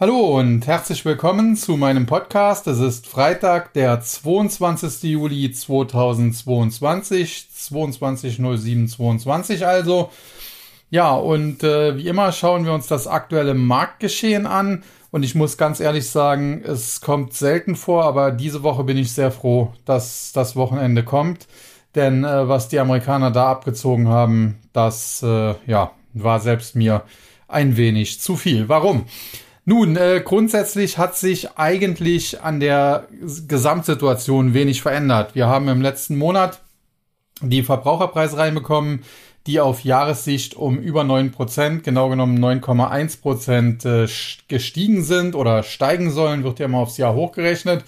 Hallo und herzlich willkommen zu meinem Podcast. Es ist Freitag, der 22. Juli 2022, 22.07.22 also. Ja, und äh, wie immer schauen wir uns das aktuelle Marktgeschehen an. Und ich muss ganz ehrlich sagen, es kommt selten vor, aber diese Woche bin ich sehr froh, dass das Wochenende kommt. Denn äh, was die Amerikaner da abgezogen haben, das äh, ja, war selbst mir ein wenig zu viel. Warum? Nun, äh, grundsätzlich hat sich eigentlich an der Gesamtsituation wenig verändert. Wir haben im letzten Monat die Verbraucherpreise reinbekommen, die auf Jahressicht um über 9%, genau genommen 9,1% äh, gestiegen sind oder steigen sollen, wird ja mal aufs Jahr hochgerechnet.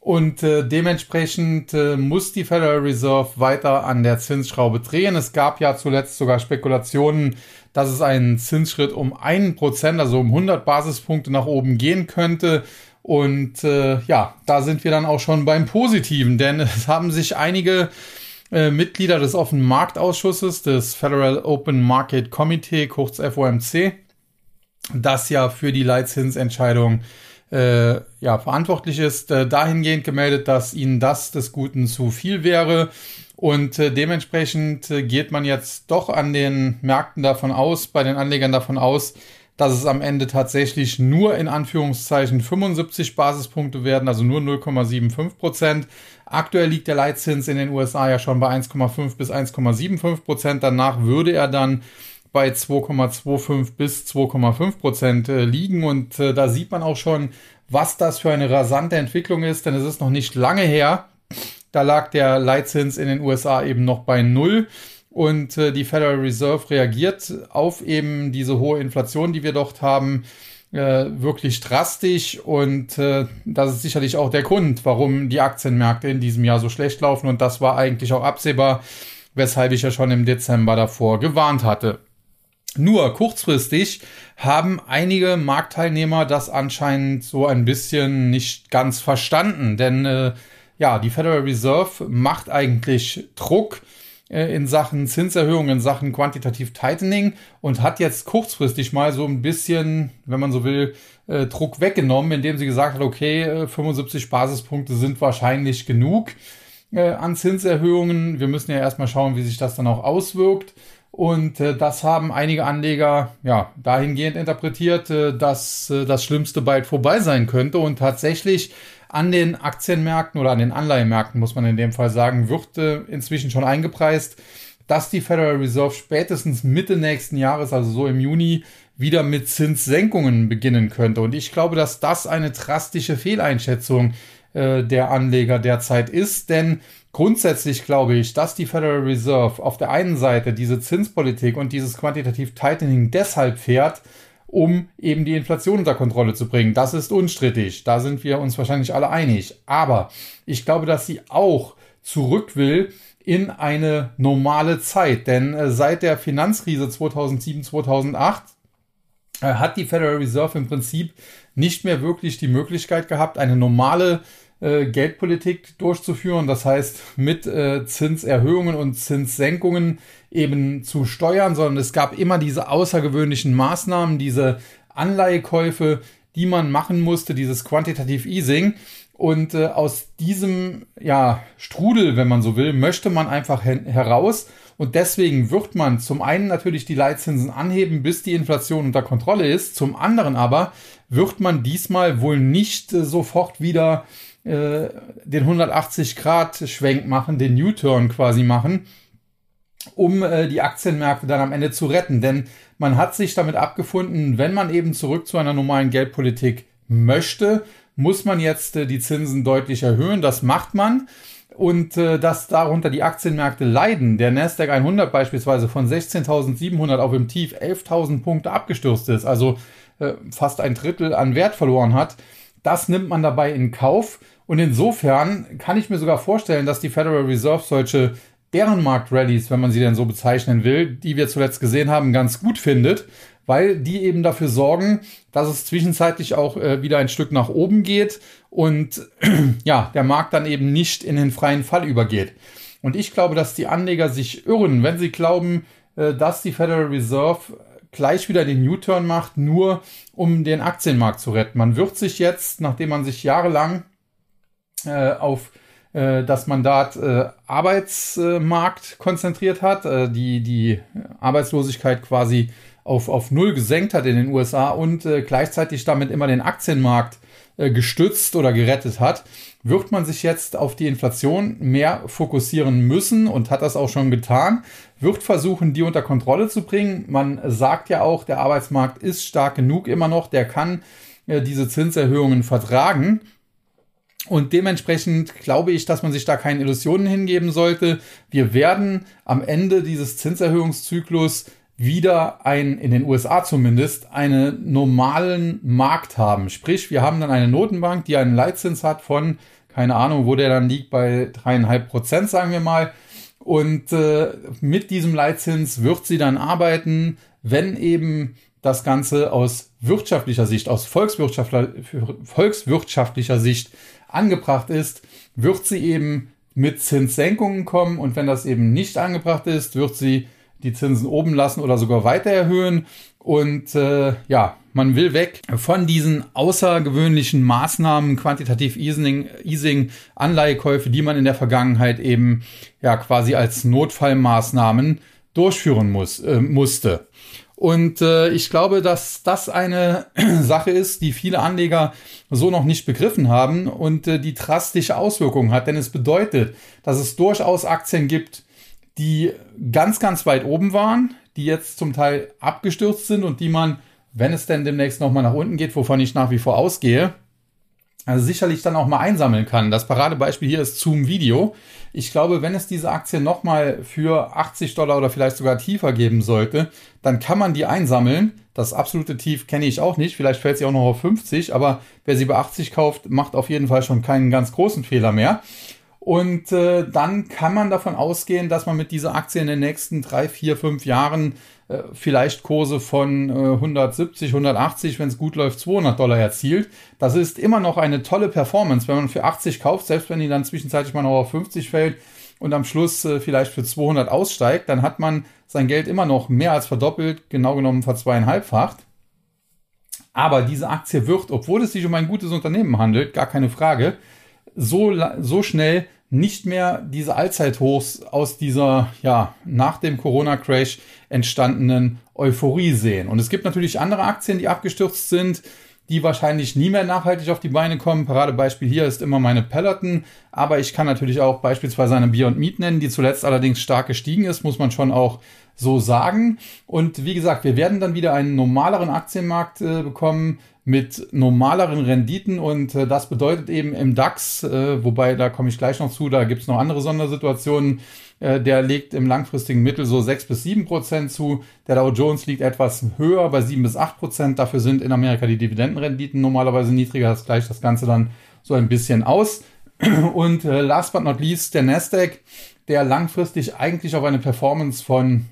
Und äh, dementsprechend äh, muss die Federal Reserve weiter an der Zinsschraube drehen. Es gab ja zuletzt sogar Spekulationen, dass es einen Zinsschritt um einen Prozent, also um 100 Basispunkte nach oben gehen könnte. Und äh, ja, da sind wir dann auch schon beim Positiven, denn es haben sich einige äh, Mitglieder des offenen Marktausschusses, des Federal Open Market Committee, kurz FOMC, das ja für die Leitzinsentscheidung äh, ja, verantwortlich ist, äh, dahingehend gemeldet, dass ihnen das des Guten zu viel wäre und äh, dementsprechend äh, geht man jetzt doch an den Märkten davon aus, bei den Anlegern davon aus, dass es am Ende tatsächlich nur in Anführungszeichen 75 Basispunkte werden, also nur 0,75 Prozent. Aktuell liegt der Leitzins in den USA ja schon bei 1,5 bis 1,75 Prozent. Danach würde er dann bei 2,25 bis 2,5 Prozent äh, liegen. Und da sieht man auch schon, was das für eine rasante Entwicklung ist, denn es ist noch nicht lange her, da lag der Leitzins in den USA eben noch bei Null. Und äh, die Federal Reserve reagiert auf eben diese hohe Inflation, die wir dort haben, äh, wirklich drastisch. Und äh, das ist sicherlich auch der Grund, warum die Aktienmärkte in diesem Jahr so schlecht laufen. Und das war eigentlich auch absehbar, weshalb ich ja schon im Dezember davor gewarnt hatte. Nur kurzfristig haben einige Marktteilnehmer das anscheinend so ein bisschen nicht ganz verstanden, denn äh, ja, die Federal Reserve macht eigentlich Druck äh, in Sachen Zinserhöhung, in Sachen quantitativ Tightening und hat jetzt kurzfristig mal so ein bisschen, wenn man so will, äh, Druck weggenommen, indem sie gesagt hat, okay, 75 äh, Basispunkte sind wahrscheinlich genug an Zinserhöhungen. Wir müssen ja erstmal schauen, wie sich das dann auch auswirkt. Und das haben einige Anleger ja dahingehend interpretiert, dass das Schlimmste bald vorbei sein könnte. Und tatsächlich an den Aktienmärkten oder an den Anleihenmärkten, muss man in dem Fall sagen, wird äh, inzwischen schon eingepreist, dass die Federal Reserve spätestens Mitte nächsten Jahres, also so im Juni, wieder mit Zinssenkungen beginnen könnte. Und ich glaube, dass das eine drastische Fehleinschätzung äh, der Anleger derzeit ist, denn grundsätzlich glaube ich, dass die Federal Reserve auf der einen Seite diese Zinspolitik und dieses Quantitativ Tightening deshalb fährt, um eben die Inflation unter Kontrolle zu bringen. Das ist unstrittig. Da sind wir uns wahrscheinlich alle einig. Aber ich glaube, dass sie auch zurück will in eine normale Zeit. Denn äh, seit der Finanzkrise 2007, 2008 äh, hat die Federal Reserve im Prinzip nicht mehr wirklich die Möglichkeit gehabt, eine normale äh, Geldpolitik durchzuführen. Das heißt, mit äh, Zinserhöhungen und Zinssenkungen eben zu steuern, sondern es gab immer diese außergewöhnlichen Maßnahmen, diese Anleihekäufe, die man machen musste, dieses Quantitative Easing. Und äh, aus diesem ja, Strudel, wenn man so will, möchte man einfach heraus. Und deswegen wird man zum einen natürlich die Leitzinsen anheben, bis die Inflation unter Kontrolle ist. Zum anderen aber wird man diesmal wohl nicht äh, sofort wieder äh, den 180-Grad-Schwenk machen, den U-Turn quasi machen, um äh, die Aktienmärkte dann am Ende zu retten. Denn man hat sich damit abgefunden, wenn man eben zurück zu einer normalen Geldpolitik möchte, muss man jetzt äh, die Zinsen deutlich erhöhen. Das macht man. Und äh, dass darunter die Aktienmärkte leiden, der Nasdaq 100 beispielsweise von 16.700 auf im Tief 11.000 Punkte abgestürzt ist, also äh, fast ein Drittel an Wert verloren hat, das nimmt man dabei in Kauf. Und insofern kann ich mir sogar vorstellen, dass die Federal Reserve solche Bärenmarkt-Rallies, wenn man sie denn so bezeichnen will, die wir zuletzt gesehen haben, ganz gut findet, weil die eben dafür sorgen, dass es zwischenzeitlich auch äh, wieder ein Stück nach oben geht und ja, der Markt dann eben nicht in den freien Fall übergeht. Und ich glaube, dass die Anleger sich irren, wenn sie glauben, äh, dass die Federal Reserve gleich wieder den U-Turn macht, nur um den Aktienmarkt zu retten. Man wird sich jetzt, nachdem man sich jahrelang äh, auf äh, das Mandat äh, Arbeitsmarkt konzentriert hat, äh, die die Arbeitslosigkeit quasi auf, auf Null gesenkt hat in den USA und äh, gleichzeitig damit immer den Aktienmarkt gestützt oder gerettet hat, wird man sich jetzt auf die Inflation mehr fokussieren müssen und hat das auch schon getan, wird versuchen, die unter Kontrolle zu bringen. Man sagt ja auch, der Arbeitsmarkt ist stark genug immer noch, der kann äh, diese Zinserhöhungen vertragen. Und dementsprechend glaube ich, dass man sich da keine Illusionen hingeben sollte. Wir werden am Ende dieses Zinserhöhungszyklus wieder ein, in den USA zumindest, einen normalen Markt haben. Sprich, wir haben dann eine Notenbank, die einen Leitzins hat von, keine Ahnung, wo der dann liegt, bei dreieinhalb Prozent, sagen wir mal. Und äh, mit diesem Leitzins wird sie dann arbeiten, wenn eben das Ganze aus wirtschaftlicher Sicht, aus volkswirtschaftlicher Sicht angebracht ist, wird sie eben mit Zinssenkungen kommen und wenn das eben nicht angebracht ist, wird sie die Zinsen oben lassen oder sogar weiter erhöhen. Und äh, ja, man will weg von diesen außergewöhnlichen Maßnahmen, quantitativ Easing, Easing, Anleihekäufe, die man in der Vergangenheit eben ja quasi als Notfallmaßnahmen durchführen muss, äh, musste. Und äh, ich glaube, dass das eine Sache ist, die viele Anleger so noch nicht begriffen haben und äh, die drastische Auswirkungen hat. Denn es bedeutet, dass es durchaus Aktien gibt, die ganz, ganz weit oben waren, die jetzt zum Teil abgestürzt sind und die man, wenn es denn demnächst nochmal nach unten geht, wovon ich nach wie vor ausgehe, also sicherlich dann auch mal einsammeln kann. Das Paradebeispiel hier ist Zoom Video. Ich glaube, wenn es diese Aktie nochmal für 80 Dollar oder vielleicht sogar tiefer geben sollte, dann kann man die einsammeln. Das absolute Tief kenne ich auch nicht. Vielleicht fällt sie auch noch auf 50, aber wer sie bei 80 kauft, macht auf jeden Fall schon keinen ganz großen Fehler mehr. Und äh, dann kann man davon ausgehen, dass man mit dieser Aktie in den nächsten drei, vier, fünf Jahren äh, vielleicht Kurse von äh, 170, 180, wenn es gut läuft, 200 Dollar erzielt. Das ist immer noch eine tolle Performance, wenn man für 80 kauft, selbst wenn die dann zwischenzeitlich mal noch auf 50 fällt und am Schluss äh, vielleicht für 200 aussteigt, dann hat man sein Geld immer noch mehr als verdoppelt, genau genommen verzweieinhalbfacht. Aber diese Aktie wird, obwohl es sich um ein gutes Unternehmen handelt, gar keine Frage, so, so schnell nicht mehr diese Allzeithochs aus dieser, ja, nach dem Corona-Crash entstandenen Euphorie sehen. Und es gibt natürlich andere Aktien, die abgestürzt sind, die wahrscheinlich nie mehr nachhaltig auf die Beine kommen. Paradebeispiel hier ist immer meine Peloton, aber ich kann natürlich auch beispielsweise eine Beyond Meat nennen, die zuletzt allerdings stark gestiegen ist, muss man schon auch so sagen. Und wie gesagt, wir werden dann wieder einen normaleren Aktienmarkt äh, bekommen mit normaleren Renditen und äh, das bedeutet eben im DAX, äh, wobei da komme ich gleich noch zu, da gibt es noch andere Sondersituationen, äh, der legt im langfristigen Mittel so sechs bis sieben Prozent zu, der Dow Jones liegt etwas höher bei sieben bis acht Prozent, dafür sind in Amerika die Dividendenrenditen normalerweise niedriger, das gleicht das Ganze dann so ein bisschen aus. Und äh, last but not least der Nasdaq, der langfristig eigentlich auf eine Performance von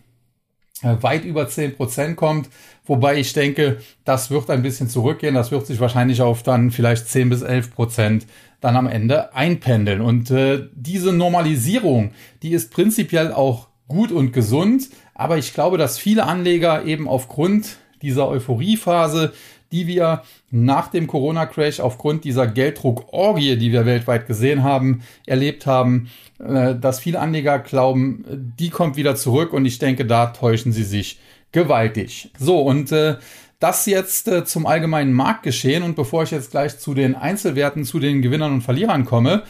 weit über 10% kommt, wobei ich denke, das wird ein bisschen zurückgehen, das wird sich wahrscheinlich auf dann vielleicht 10 bis 11% dann am Ende einpendeln. Und äh, diese Normalisierung, die ist prinzipiell auch gut und gesund, aber ich glaube, dass viele Anleger eben aufgrund dieser Euphoriephase die wir nach dem Corona-Crash aufgrund dieser Gelddruckorgie, die wir weltweit gesehen haben, erlebt haben, äh, dass viele Anleger glauben, die kommt wieder zurück und ich denke, da täuschen sie sich gewaltig. So, und äh, das jetzt äh, zum allgemeinen Marktgeschehen und bevor ich jetzt gleich zu den Einzelwerten, zu den Gewinnern und Verlierern komme,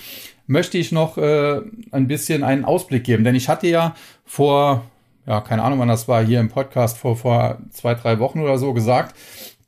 möchte ich noch äh, ein bisschen einen Ausblick geben, denn ich hatte ja vor ja, keine Ahnung, wann das war, hier im Podcast vor, vor zwei, drei Wochen oder so gesagt,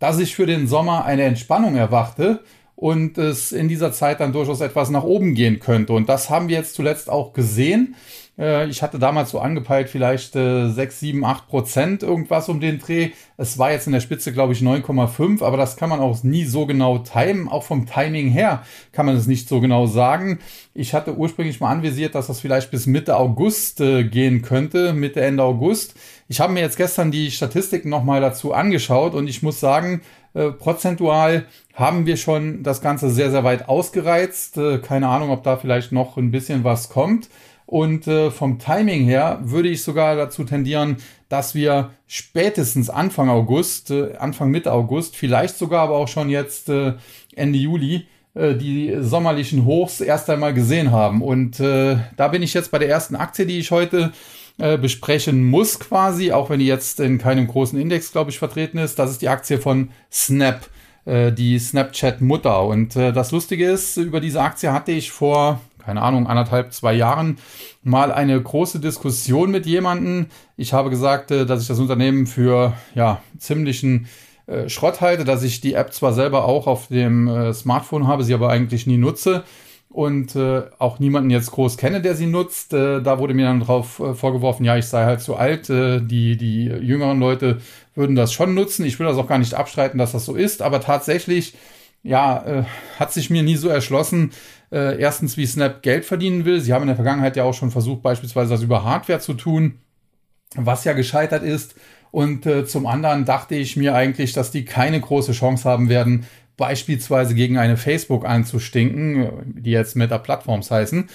dass ich für den Sommer eine Entspannung erwarte und es in dieser Zeit dann durchaus etwas nach oben gehen könnte. Und das haben wir jetzt zuletzt auch gesehen. Äh, ich hatte damals so angepeilt, vielleicht äh, 6, 7, 8 Prozent irgendwas um den Dreh. Es war jetzt in der Spitze, glaube ich, 9,5, aber das kann man auch nie so genau timen. Auch vom Timing her kann man es nicht so genau sagen. Ich hatte ursprünglich mal anvisiert, dass das vielleicht bis Mitte August äh, gehen könnte, Mitte, Ende August. Ich habe mir jetzt gestern die Statistiken nochmal dazu angeschaut und ich muss sagen, äh, prozentual haben wir schon das Ganze sehr, sehr weit ausgereizt. Äh, keine Ahnung, ob da vielleicht noch ein bisschen was kommt. Und äh, vom Timing her würde ich sogar dazu tendieren, dass wir spätestens Anfang August, äh, Anfang Mitte August, vielleicht sogar aber auch schon jetzt äh, Ende Juli, äh, die sommerlichen Hochs erst einmal gesehen haben. Und äh, da bin ich jetzt bei der ersten Aktie, die ich heute äh, besprechen muss quasi, auch wenn die jetzt in keinem großen Index, glaube ich, vertreten ist. Das ist die Aktie von Snap, äh, die Snapchat-Mutter. Und äh, das Lustige ist, über diese Aktie hatte ich vor keine Ahnung, anderthalb, zwei Jahren mal eine große Diskussion mit jemandem. Ich habe gesagt, äh, dass ich das Unternehmen für ja, ziemlichen äh, Schrott halte, dass ich die App zwar selber auch auf dem Smartphone habe, sie aber eigentlich nie nutze und äh, auch niemanden jetzt groß kenne, der sie nutzt. Äh, da wurde mir dann drauf äh, vorgeworfen, ja, ich sei halt zu alt. Äh, die, die jüngeren Leute würden das schon nutzen. Ich will das auch gar nicht abstreiten, dass das so ist, aber tatsächlich, ja, äh, hat sich mir nie so erschlossen, äh, erstens, wie Snap Geld verdienen will. Sie haben in der Vergangenheit ja auch schon versucht, beispielsweise das über Hardware zu tun, was ja gescheitert ist. Und äh, zum anderen dachte ich mir eigentlich, dass die keine große Chance haben werden, beispielsweise gegen eine Facebook anzustinken, die jetzt Meta Platforms heißen.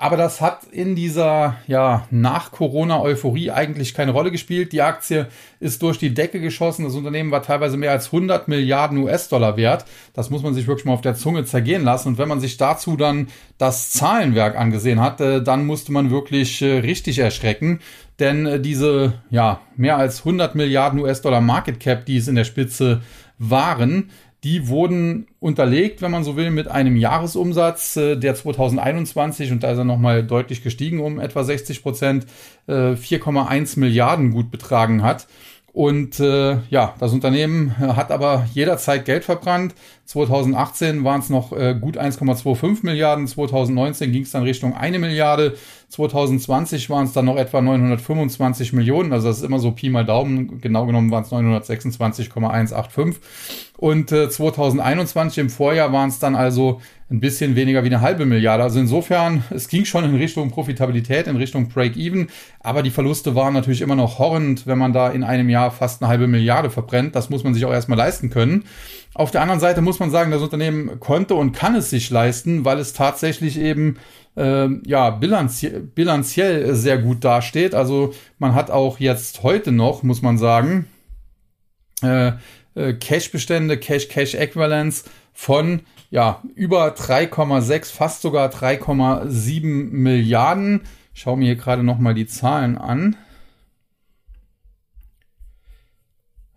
Aber das hat in dieser ja, Nach-Corona-Euphorie eigentlich keine Rolle gespielt. Die Aktie ist durch die Decke geschossen. Das Unternehmen war teilweise mehr als 100 Milliarden US-Dollar wert. Das muss man sich wirklich mal auf der Zunge zergehen lassen. Und wenn man sich dazu dann das Zahlenwerk angesehen hat, dann musste man wirklich äh, richtig erschrecken. Denn äh, diese ja, mehr als 100 Milliarden US-Dollar Market Cap, die es in der Spitze waren, die wurden unterlegt, wenn man so will, mit einem Jahresumsatz, äh, der 2021, und da ist er nochmal deutlich gestiegen um etwa 60 Prozent, äh, 4,1 Milliarden gut betragen hat. Und äh, ja, das Unternehmen hat aber jederzeit Geld verbrannt. 2018 waren es noch äh, gut 1,25 Milliarden, 2019 ging es dann Richtung eine Milliarde, 2020 waren es dann noch etwa 925 Millionen, also das ist immer so Pi mal Daumen, genau genommen waren es 926,185. Und äh, 2021 im Vorjahr waren es dann also ein bisschen weniger wie eine halbe Milliarde. Also insofern, es ging schon in Richtung Profitabilität, in Richtung Break-Even, aber die Verluste waren natürlich immer noch horrend, wenn man da in einem Jahr fast eine halbe Milliarde verbrennt. Das muss man sich auch erstmal leisten können. Auf der anderen Seite muss man sagen, das Unternehmen konnte und kann es sich leisten, weil es tatsächlich eben äh, ja bilanziell, bilanziell sehr gut dasteht. Also man hat auch jetzt heute noch, muss man sagen, äh, äh, Cash-Bestände, Cash-Cash-Equivalents von ja, über 3,6, fast sogar 3,7 Milliarden. Ich schaue mir hier gerade nochmal die Zahlen an.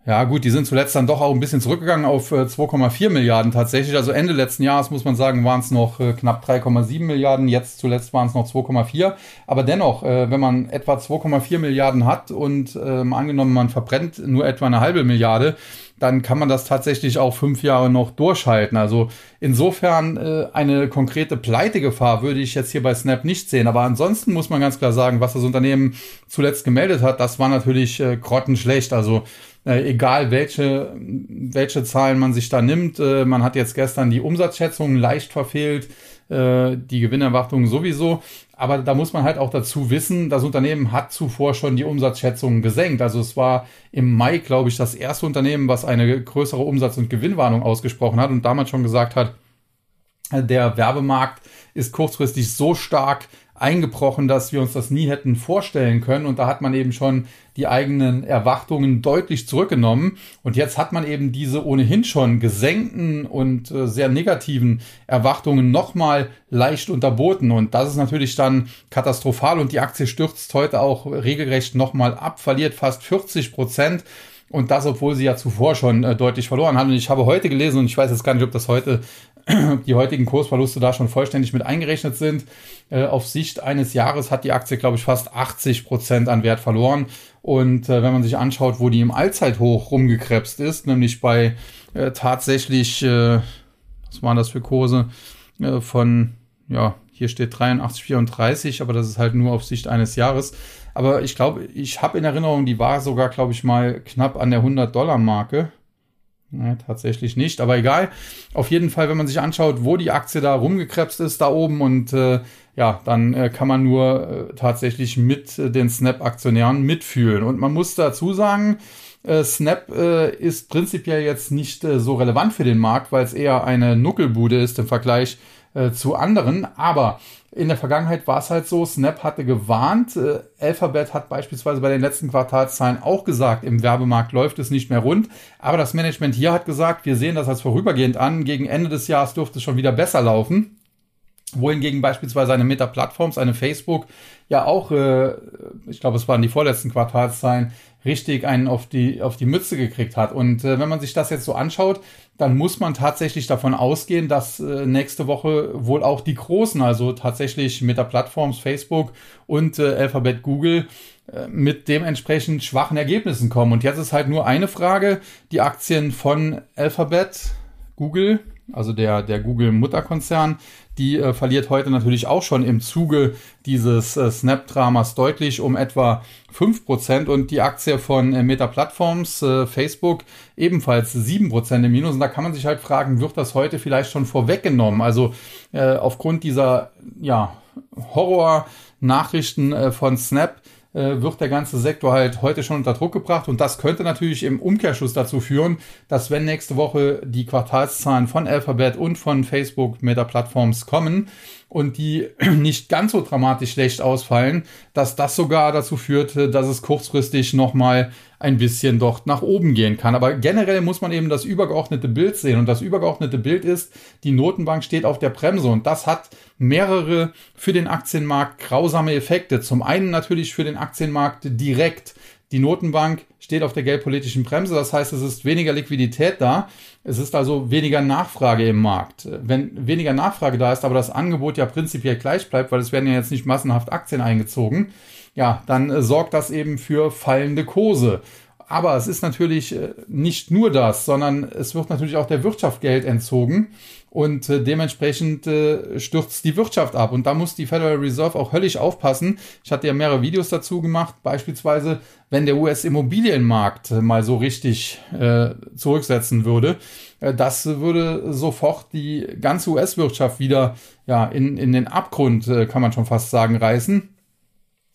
Ja, gut, die sind zuletzt dann doch auch ein bisschen zurückgegangen auf äh, 2,4 Milliarden tatsächlich. Also Ende letzten Jahres muss man sagen, waren es noch äh, knapp 3,7 Milliarden. Jetzt zuletzt waren es noch 2,4. Aber dennoch, äh, wenn man etwa 2,4 Milliarden hat und ähm, angenommen, man verbrennt nur etwa eine halbe Milliarde, dann kann man das tatsächlich auch fünf Jahre noch durchhalten. Also insofern äh, eine konkrete Pleitegefahr würde ich jetzt hier bei Snap nicht sehen. Aber ansonsten muss man ganz klar sagen, was das Unternehmen zuletzt gemeldet hat, das war natürlich äh, grottenschlecht. Also äh, egal welche, welche Zahlen man sich da nimmt. Äh, man hat jetzt gestern die Umsatzschätzungen leicht verfehlt, äh, die Gewinnerwartungen sowieso. Aber da muss man halt auch dazu wissen, das Unternehmen hat zuvor schon die Umsatzschätzungen gesenkt. Also es war im Mai, glaube ich, das erste Unternehmen, was eine größere Umsatz- und Gewinnwarnung ausgesprochen hat und damals schon gesagt hat, der Werbemarkt ist kurzfristig so stark, eingebrochen, dass wir uns das nie hätten vorstellen können. Und da hat man eben schon die eigenen Erwartungen deutlich zurückgenommen. Und jetzt hat man eben diese ohnehin schon gesenkten und äh, sehr negativen Erwartungen nochmal leicht unterboten. Und das ist natürlich dann katastrophal. Und die Aktie stürzt heute auch regelrecht nochmal ab, verliert fast 40 Prozent. Und das, obwohl sie ja zuvor schon äh, deutlich verloren hat. Und ich habe heute gelesen, und ich weiß jetzt gar nicht, ob das heute die heutigen Kursverluste da schon vollständig mit eingerechnet sind. Äh, auf Sicht eines Jahres hat die Aktie, glaube ich, fast 80 Prozent an Wert verloren. Und äh, wenn man sich anschaut, wo die im Allzeithoch rumgekrebst ist, nämlich bei äh, tatsächlich, äh, was waren das für Kurse, äh, von, ja, hier steht 83, 34, aber das ist halt nur auf Sicht eines Jahres. Aber ich glaube, ich habe in Erinnerung, die war sogar, glaube ich, mal knapp an der 100-Dollar-Marke. Nee, tatsächlich nicht, aber egal. Auf jeden Fall, wenn man sich anschaut, wo die Aktie da rumgekrebst ist, da oben und äh, ja, dann äh, kann man nur äh, tatsächlich mit äh, den Snap-Aktionären mitfühlen. Und man muss dazu sagen, äh, Snap äh, ist prinzipiell jetzt nicht äh, so relevant für den Markt, weil es eher eine Nuckelbude ist im Vergleich äh, zu anderen. Aber in der Vergangenheit war es halt so, Snap hatte gewarnt, äh, Alphabet hat beispielsweise bei den letzten Quartalszahlen auch gesagt, im Werbemarkt läuft es nicht mehr rund. Aber das Management hier hat gesagt, wir sehen das als vorübergehend an, gegen Ende des Jahres dürfte es schon wieder besser laufen wohingegen beispielsweise eine Meta-Plattforms, eine Facebook, ja auch, äh, ich glaube, es waren die vorletzten Quartalszahlen, richtig einen auf die, auf die Mütze gekriegt hat. Und äh, wenn man sich das jetzt so anschaut, dann muss man tatsächlich davon ausgehen, dass äh, nächste Woche wohl auch die Großen, also tatsächlich Meta-Plattforms, Facebook und äh, Alphabet Google, äh, mit dementsprechend schwachen Ergebnissen kommen. Und jetzt ist halt nur eine Frage, die Aktien von Alphabet, Google, also der, der Google-Mutterkonzern, die äh, verliert heute natürlich auch schon im Zuge dieses äh, Snap-Dramas deutlich um etwa 5% und die Aktie von äh, Meta Platforms, äh, Facebook, ebenfalls 7% im Minus. Und da kann man sich halt fragen, wird das heute vielleicht schon vorweggenommen? Also äh, aufgrund dieser ja, Horror-Nachrichten äh, von Snap wird der ganze Sektor halt heute schon unter Druck gebracht. Und das könnte natürlich im Umkehrschluss dazu führen, dass wenn nächste Woche die Quartalszahlen von Alphabet und von Facebook Meta Plattforms kommen, und die nicht ganz so dramatisch schlecht ausfallen, dass das sogar dazu führt, dass es kurzfristig nochmal ein bisschen dort nach oben gehen kann. Aber generell muss man eben das übergeordnete Bild sehen. Und das übergeordnete Bild ist, die Notenbank steht auf der Bremse. Und das hat mehrere für den Aktienmarkt grausame Effekte. Zum einen natürlich für den Aktienmarkt direkt. Die Notenbank steht auf der geldpolitischen Bremse. Das heißt, es ist weniger Liquidität da. Es ist also weniger Nachfrage im Markt. Wenn weniger Nachfrage da ist, aber das Angebot ja prinzipiell gleich bleibt, weil es werden ja jetzt nicht massenhaft Aktien eingezogen, ja, dann äh, sorgt das eben für fallende Kurse. Aber es ist natürlich äh, nicht nur das, sondern es wird natürlich auch der Wirtschaft Geld entzogen und äh, dementsprechend äh, stürzt die Wirtschaft ab. Und da muss die Federal Reserve auch höllisch aufpassen. Ich hatte ja mehrere Videos dazu gemacht, beispielsweise, wenn der US-Immobilienmarkt mal so richtig zurücksetzen würde, das würde sofort die ganze US-Wirtschaft wieder ja, in, in den Abgrund, kann man schon fast sagen, reißen.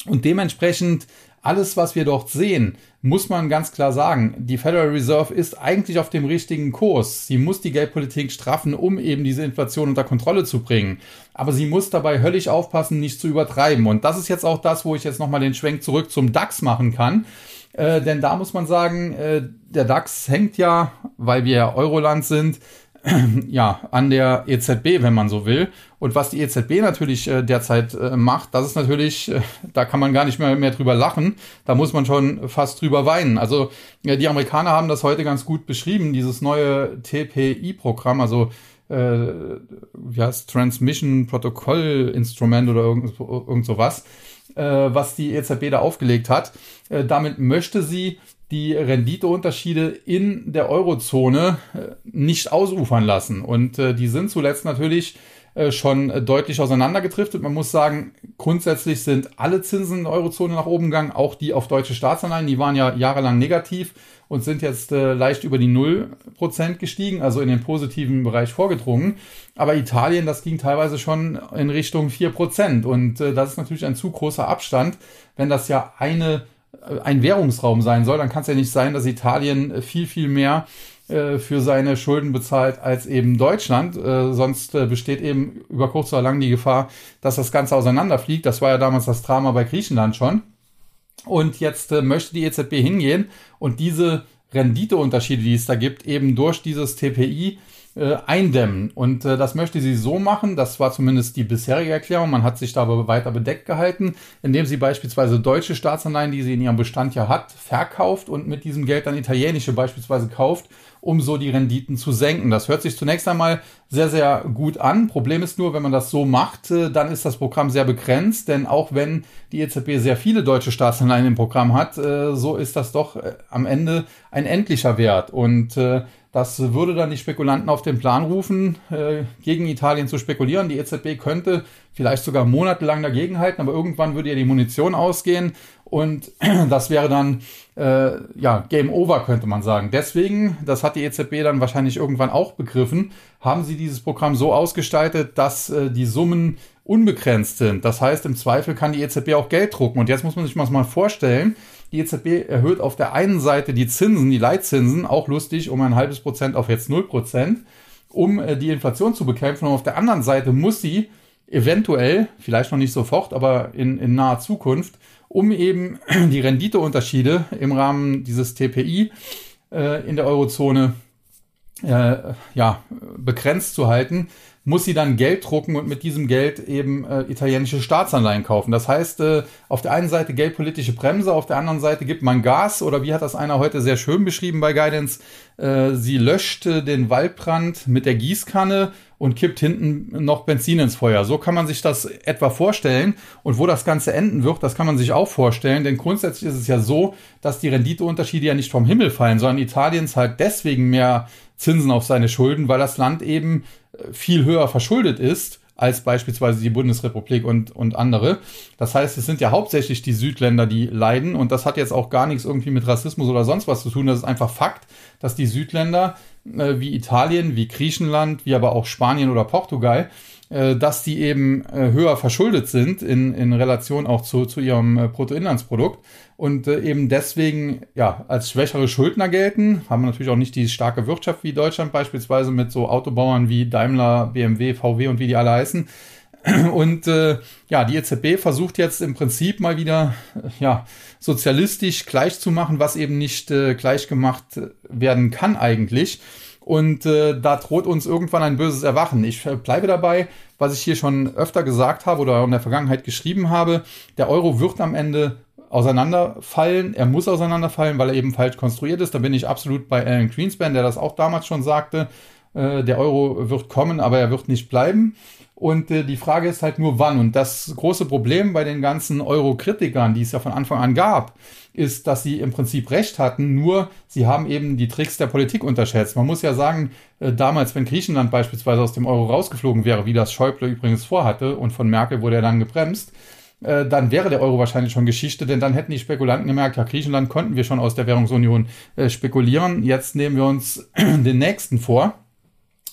Und dementsprechend alles, was wir dort sehen, muss man ganz klar sagen, die Federal Reserve ist eigentlich auf dem richtigen Kurs. Sie muss die Geldpolitik straffen, um eben diese Inflation unter Kontrolle zu bringen. Aber sie muss dabei höllisch aufpassen, nicht zu übertreiben. Und das ist jetzt auch das, wo ich jetzt nochmal den Schwenk zurück zum DAX machen kann. Äh, denn da muss man sagen, äh, der DAX hängt ja, weil wir Euroland sind, ja, an der EZB, wenn man so will. Und was die EZB natürlich äh, derzeit äh, macht, das ist natürlich, äh, da kann man gar nicht mehr, mehr drüber lachen. Da muss man schon fast drüber weinen. Also ja, die Amerikaner haben das heute ganz gut beschrieben, dieses neue TPI-Programm, also äh, heißt Transmission Protocol Instrument oder irgend, irgend sowas, äh, was die EZB da aufgelegt hat. Äh, damit möchte sie die Renditeunterschiede in der Eurozone äh, nicht ausufern lassen. Und äh, die sind zuletzt natürlich äh, schon deutlich auseinandergedriftet. Man muss sagen, grundsätzlich sind alle Zinsen in der Eurozone nach oben gegangen, auch die auf deutsche Staatsanleihen, die waren ja jahrelang negativ und sind jetzt leicht über die 0% gestiegen, also in den positiven Bereich vorgedrungen. Aber Italien, das ging teilweise schon in Richtung 4%. Und äh, das ist natürlich ein zu großer Abstand, wenn das ja eine ein Währungsraum sein soll, dann kann es ja nicht sein, dass Italien viel, viel mehr äh, für seine Schulden bezahlt als eben Deutschland. Äh, sonst äh, besteht eben über kurz oder lang die Gefahr, dass das Ganze auseinanderfliegt. Das war ja damals das Drama bei Griechenland schon. Und jetzt möchte die EZB hingehen und diese Renditeunterschiede, die es da gibt, eben durch dieses TPI äh, eindämmen. Und äh, das möchte sie so machen, das war zumindest die bisherige Erklärung, man hat sich da aber weiter bedeckt gehalten, indem sie beispielsweise deutsche Staatsanleihen, die sie in ihrem Bestand ja hat, verkauft und mit diesem Geld dann italienische beispielsweise kauft, um so die Renditen zu senken. Das hört sich zunächst einmal sehr, sehr gut an. Problem ist nur, wenn man das so macht, äh, dann ist das Programm sehr begrenzt, denn auch wenn die EZB sehr viele deutsche Staatsanleihen im Programm hat, äh, so ist das doch äh, am Ende ein endlicher Wert. Und das würde dann die Spekulanten auf den Plan rufen, äh, gegen Italien zu spekulieren. Die EZB könnte vielleicht sogar monatelang dagegenhalten, aber irgendwann würde ihr die Munition ausgehen und das wäre dann äh, ja Game Over, könnte man sagen. Deswegen, das hat die EZB dann wahrscheinlich irgendwann auch begriffen, haben sie dieses Programm so ausgestaltet, dass äh, die Summen unbegrenzt sind. Das heißt, im Zweifel kann die EZB auch Geld drucken. Und jetzt muss man sich mal vorstellen, die EZB erhöht auf der einen Seite die Zinsen, die Leitzinsen, auch lustig, um ein halbes Prozent auf jetzt null Prozent. um äh, die Inflation zu bekämpfen. Und auf der anderen Seite muss sie eventuell, vielleicht noch nicht sofort, aber in, in naher Zukunft, um eben die Renditeunterschiede im Rahmen dieses TPI äh, in der Eurozone äh, ja, begrenzt zu halten, muss sie dann Geld drucken und mit diesem Geld eben äh, italienische Staatsanleihen kaufen. Das heißt, äh, auf der einen Seite geldpolitische Bremse, auf der anderen Seite gibt man Gas oder wie hat das einer heute sehr schön beschrieben bei Guidance, äh, sie löscht den Waldbrand mit der Gießkanne und kippt hinten noch Benzin ins Feuer. So kann man sich das etwa vorstellen. Und wo das Ganze enden wird, das kann man sich auch vorstellen. Denn grundsätzlich ist es ja so, dass die Renditeunterschiede ja nicht vom Himmel fallen, sondern Italien zahlt deswegen mehr Zinsen auf seine Schulden, weil das Land eben äh, viel höher verschuldet ist als beispielsweise die Bundesrepublik und, und andere. Das heißt, es sind ja hauptsächlich die Südländer, die leiden und das hat jetzt auch gar nichts irgendwie mit Rassismus oder sonst was zu tun. Das ist einfach Fakt, dass die Südländer äh, wie Italien, wie Griechenland, wie aber auch Spanien oder Portugal äh, dass die eben äh, höher verschuldet sind in, in Relation auch zu, zu ihrem äh, Bruttoinlandsprodukt und eben deswegen ja als schwächere Schuldner gelten, haben natürlich auch nicht die starke Wirtschaft wie Deutschland beispielsweise mit so Autobauern wie Daimler, BMW, VW und wie die alle heißen. Und äh, ja, die EZB versucht jetzt im Prinzip mal wieder ja sozialistisch gleich zu machen, was eben nicht äh, gleich werden kann eigentlich. Und äh, da droht uns irgendwann ein böses Erwachen. Ich äh, bleibe dabei, was ich hier schon öfter gesagt habe oder in der Vergangenheit geschrieben habe. Der Euro wird am Ende auseinanderfallen. Er muss auseinanderfallen, weil er eben falsch konstruiert ist. Da bin ich absolut bei Alan Greenspan, der das auch damals schon sagte. Äh, der Euro wird kommen, aber er wird nicht bleiben. Und äh, die Frage ist halt nur wann. Und das große Problem bei den ganzen Euro-Kritikern, die es ja von Anfang an gab, ist, dass sie im Prinzip recht hatten, nur sie haben eben die Tricks der Politik unterschätzt. Man muss ja sagen, äh, damals, wenn Griechenland beispielsweise aus dem Euro rausgeflogen wäre, wie das Schäuble übrigens vorhatte, und von Merkel wurde er dann gebremst, äh, dann wäre der Euro wahrscheinlich schon Geschichte, denn dann hätten die Spekulanten gemerkt, ja, Griechenland konnten wir schon aus der Währungsunion äh, spekulieren, jetzt nehmen wir uns den nächsten vor.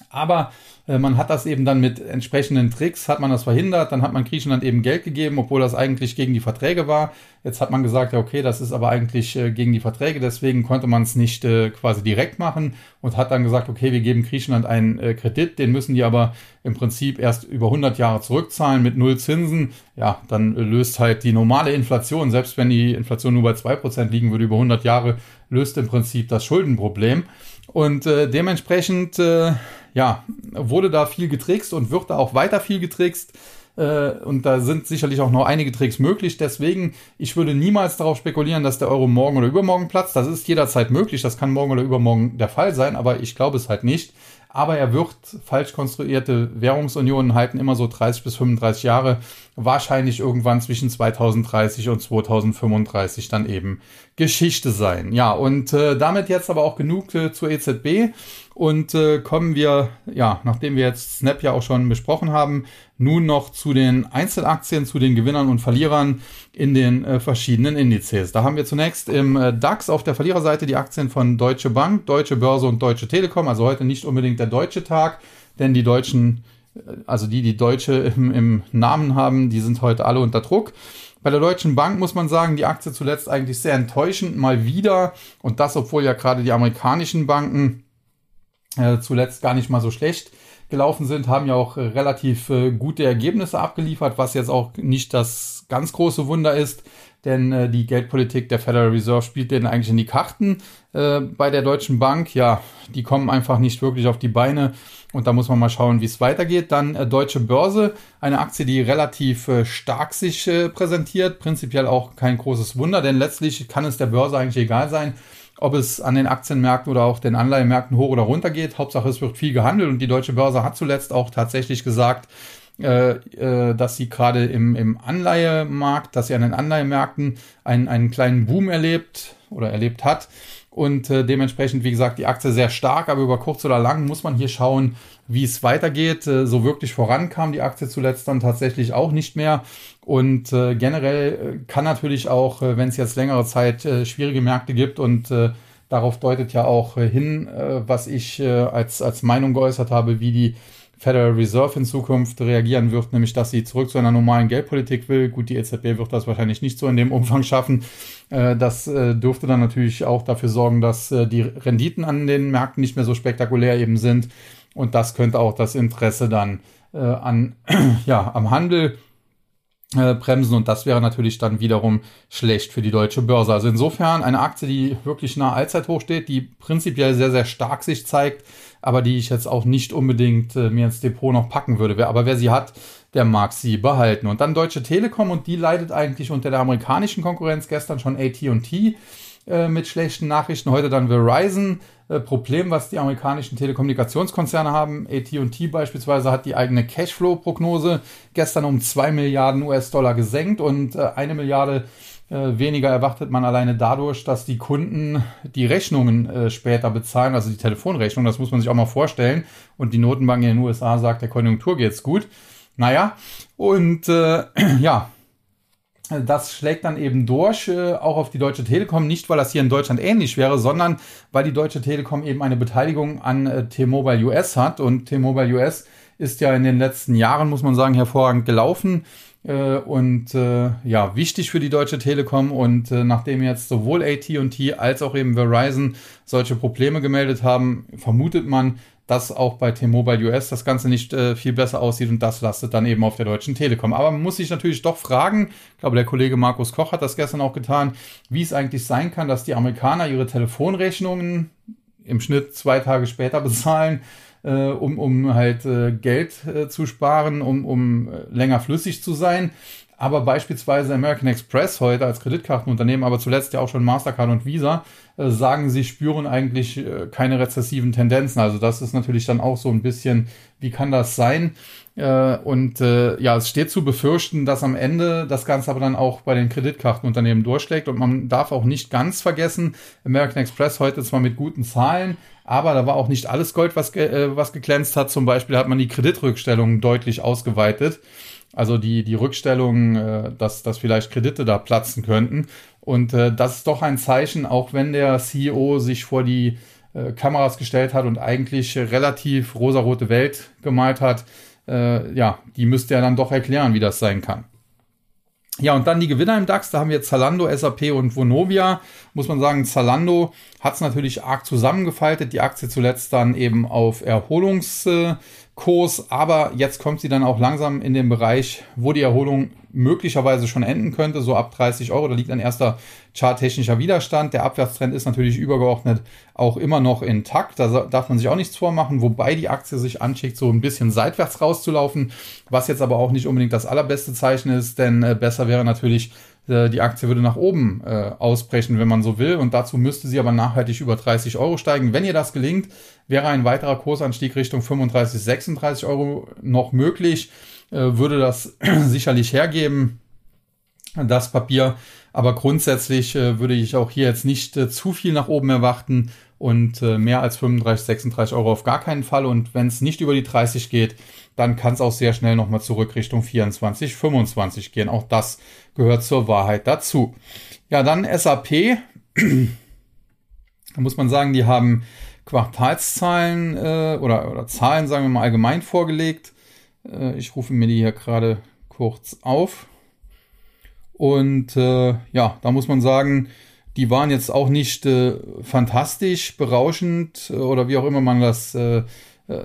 Aber man hat das eben dann mit entsprechenden Tricks, hat man das verhindert, dann hat man Griechenland eben Geld gegeben, obwohl das eigentlich gegen die Verträge war. Jetzt hat man gesagt, ja okay, das ist aber eigentlich äh, gegen die Verträge, deswegen konnte man es nicht äh, quasi direkt machen und hat dann gesagt, okay, wir geben Griechenland einen äh, Kredit, den müssen die aber im Prinzip erst über 100 Jahre zurückzahlen mit null Zinsen. Ja, dann löst halt die normale Inflation, selbst wenn die Inflation nur bei zwei Prozent liegen würde über 100 Jahre, löst im Prinzip das Schuldenproblem. Und äh, dementsprechend äh, ja, wurde da viel getrickst und wird da auch weiter viel getrickst. Äh, und da sind sicherlich auch noch einige Tricks möglich. Deswegen, ich würde niemals darauf spekulieren, dass der Euro morgen oder übermorgen platzt. Das ist jederzeit möglich. Das kann morgen oder übermorgen der Fall sein, aber ich glaube es halt nicht aber er wird falsch konstruierte Währungsunionen halten immer so 30 bis 35 Jahre, wahrscheinlich irgendwann zwischen 2030 und 2035 dann eben Geschichte sein. Ja, und äh, damit jetzt aber auch genug äh, zur EZB und äh, kommen wir, ja, nachdem wir jetzt Snap ja auch schon besprochen haben, nun noch zu den Einzelaktien, zu den Gewinnern und Verlierern in den äh, verschiedenen Indizes. Da haben wir zunächst im äh, DAX auf der Verliererseite die Aktien von Deutsche Bank, Deutsche Börse und Deutsche Telekom. Also heute nicht unbedingt der deutsche Tag, denn die Deutschen, äh, also die, die Deutsche im, im Namen haben, die sind heute alle unter Druck. Bei der Deutschen Bank muss man sagen, die Aktie zuletzt eigentlich sehr enttäuschend mal wieder. Und das, obwohl ja gerade die amerikanischen Banken äh, zuletzt gar nicht mal so schlecht gelaufen sind, haben ja auch äh, relativ äh, gute Ergebnisse abgeliefert, was jetzt auch nicht das ganz große Wunder ist, denn die Geldpolitik der Federal Reserve spielt denen eigentlich in die Karten. Bei der Deutschen Bank, ja, die kommen einfach nicht wirklich auf die Beine und da muss man mal schauen, wie es weitergeht. Dann Deutsche Börse, eine Aktie, die relativ stark sich präsentiert, prinzipiell auch kein großes Wunder, denn letztlich kann es der Börse eigentlich egal sein, ob es an den Aktienmärkten oder auch den Anleihenmärkten hoch oder runter geht. Hauptsache, es wird viel gehandelt und die Deutsche Börse hat zuletzt auch tatsächlich gesagt, äh, äh, dass sie gerade im, im Anleihemarkt, dass sie an den Anleihemärkten einen, einen kleinen Boom erlebt oder erlebt hat. Und äh, dementsprechend, wie gesagt, die Aktie sehr stark, aber über kurz oder lang muss man hier schauen, wie es weitergeht. Äh, so wirklich voran kam die Aktie zuletzt dann tatsächlich auch nicht mehr. Und äh, generell äh, kann natürlich auch, äh, wenn es jetzt längere Zeit äh, schwierige Märkte gibt und äh, darauf deutet ja auch hin, was ich als, als Meinung geäußert habe, wie die Federal Reserve in Zukunft reagieren wird, nämlich dass sie zurück zu einer normalen Geldpolitik will. Gut, die EZB wird das wahrscheinlich nicht so in dem Umfang schaffen. Das dürfte dann natürlich auch dafür sorgen, dass die Renditen an den Märkten nicht mehr so spektakulär eben sind. Und das könnte auch das Interesse dann äh, an, ja, am Handel äh, bremsen und das wäre natürlich dann wiederum schlecht für die deutsche Börse. Also insofern eine Aktie, die wirklich nah Allzeithoch steht, die prinzipiell sehr, sehr stark sich zeigt, aber die ich jetzt auch nicht unbedingt äh, mir ins Depot noch packen würde. Aber wer sie hat, der mag sie behalten. Und dann Deutsche Telekom und die leidet eigentlich unter der amerikanischen Konkurrenz. Gestern schon AT&T äh, mit schlechten Nachrichten, heute dann Verizon. Äh, Problem, was die amerikanischen Telekommunikationskonzerne haben. AT&T beispielsweise hat die eigene Cashflow-Prognose gestern um 2 Milliarden US-Dollar gesenkt und äh, eine Milliarde weniger erwartet man alleine dadurch, dass die Kunden die Rechnungen später bezahlen, also die Telefonrechnung. Das muss man sich auch mal vorstellen. Und die Notenbank in den USA sagt, der Konjunktur geht's gut. Naja, und äh, ja, das schlägt dann eben durch, äh, auch auf die Deutsche Telekom, nicht weil das hier in Deutschland ähnlich wäre, sondern weil die Deutsche Telekom eben eine Beteiligung an äh, T-Mobile US hat. Und T-Mobile US ist ja in den letzten Jahren, muss man sagen, hervorragend gelaufen äh, und äh, ja, wichtig für die Deutsche Telekom. Und äh, nachdem jetzt sowohl AT&T als auch eben Verizon solche Probleme gemeldet haben, vermutet man, dass auch bei T-Mobile US das Ganze nicht äh, viel besser aussieht und das lastet dann eben auf der Deutschen Telekom. Aber man muss sich natürlich doch fragen, ich glaube, der Kollege Markus Koch hat das gestern auch getan, wie es eigentlich sein kann, dass die Amerikaner ihre Telefonrechnungen im Schnitt zwei Tage später bezahlen, äh, um, um halt äh, Geld äh, zu sparen, um, um äh, länger flüssig zu sein aber beispielsweise American Express heute als Kreditkartenunternehmen, aber zuletzt ja auch schon Mastercard und Visa, sagen, sie spüren eigentlich äh, keine rezessiven Tendenzen. Also das ist natürlich dann auch so ein bisschen, wie kann das sein? Äh, und äh, ja, es steht zu befürchten, dass am Ende das Ganze aber dann auch bei den Kreditkartenunternehmen durchschlägt. Und man darf auch nicht ganz vergessen, American Express heute zwar mit guten Zahlen, aber da war auch nicht alles Gold, was, ge äh, was geglänzt hat. Zum Beispiel hat man die Kreditrückstellungen deutlich ausgeweitet. Also die, die Rückstellung, äh, dass, dass vielleicht Kredite da platzen könnten. Und äh, das ist doch ein Zeichen, auch wenn der CEO sich vor die äh, Kameras gestellt hat und eigentlich relativ rosarote Welt gemalt hat, äh, ja, die müsste er dann doch erklären, wie das sein kann. Ja, und dann die Gewinner im DAX, da haben wir Zalando, SAP und Vonovia. Muss man sagen, Zalando hat es natürlich arg zusammengefaltet, die Aktie zuletzt dann eben auf Erholungs- Kurs, aber jetzt kommt sie dann auch langsam in den Bereich, wo die Erholung möglicherweise schon enden könnte, so ab 30 Euro. Da liegt ein erster charttechnischer Widerstand. Der Abwärtstrend ist natürlich übergeordnet auch immer noch intakt. Da darf man sich auch nichts vormachen, wobei die Aktie sich anschickt, so ein bisschen seitwärts rauszulaufen, was jetzt aber auch nicht unbedingt das allerbeste Zeichen ist, denn äh, besser wäre natürlich die Aktie würde nach oben äh, ausbrechen, wenn man so will. Und dazu müsste sie aber nachhaltig über 30 Euro steigen. Wenn ihr das gelingt, wäre ein weiterer Kursanstieg Richtung 35, 36 Euro noch möglich. Äh, würde das sicherlich hergeben, das Papier. Aber grundsätzlich äh, würde ich auch hier jetzt nicht äh, zu viel nach oben erwarten und äh, mehr als 35, 36 Euro auf gar keinen Fall. Und wenn es nicht über die 30 geht, dann kann es auch sehr schnell nochmal zurück Richtung 24, 25 gehen. Auch das gehört zur Wahrheit dazu. Ja, dann SAP. da muss man sagen, die haben Quartalszahlen äh, oder, oder Zahlen, sagen wir mal, allgemein vorgelegt. Äh, ich rufe mir die hier gerade kurz auf. Und äh, ja, da muss man sagen, die waren jetzt auch nicht äh, fantastisch, berauschend äh, oder wie auch immer man das äh, äh,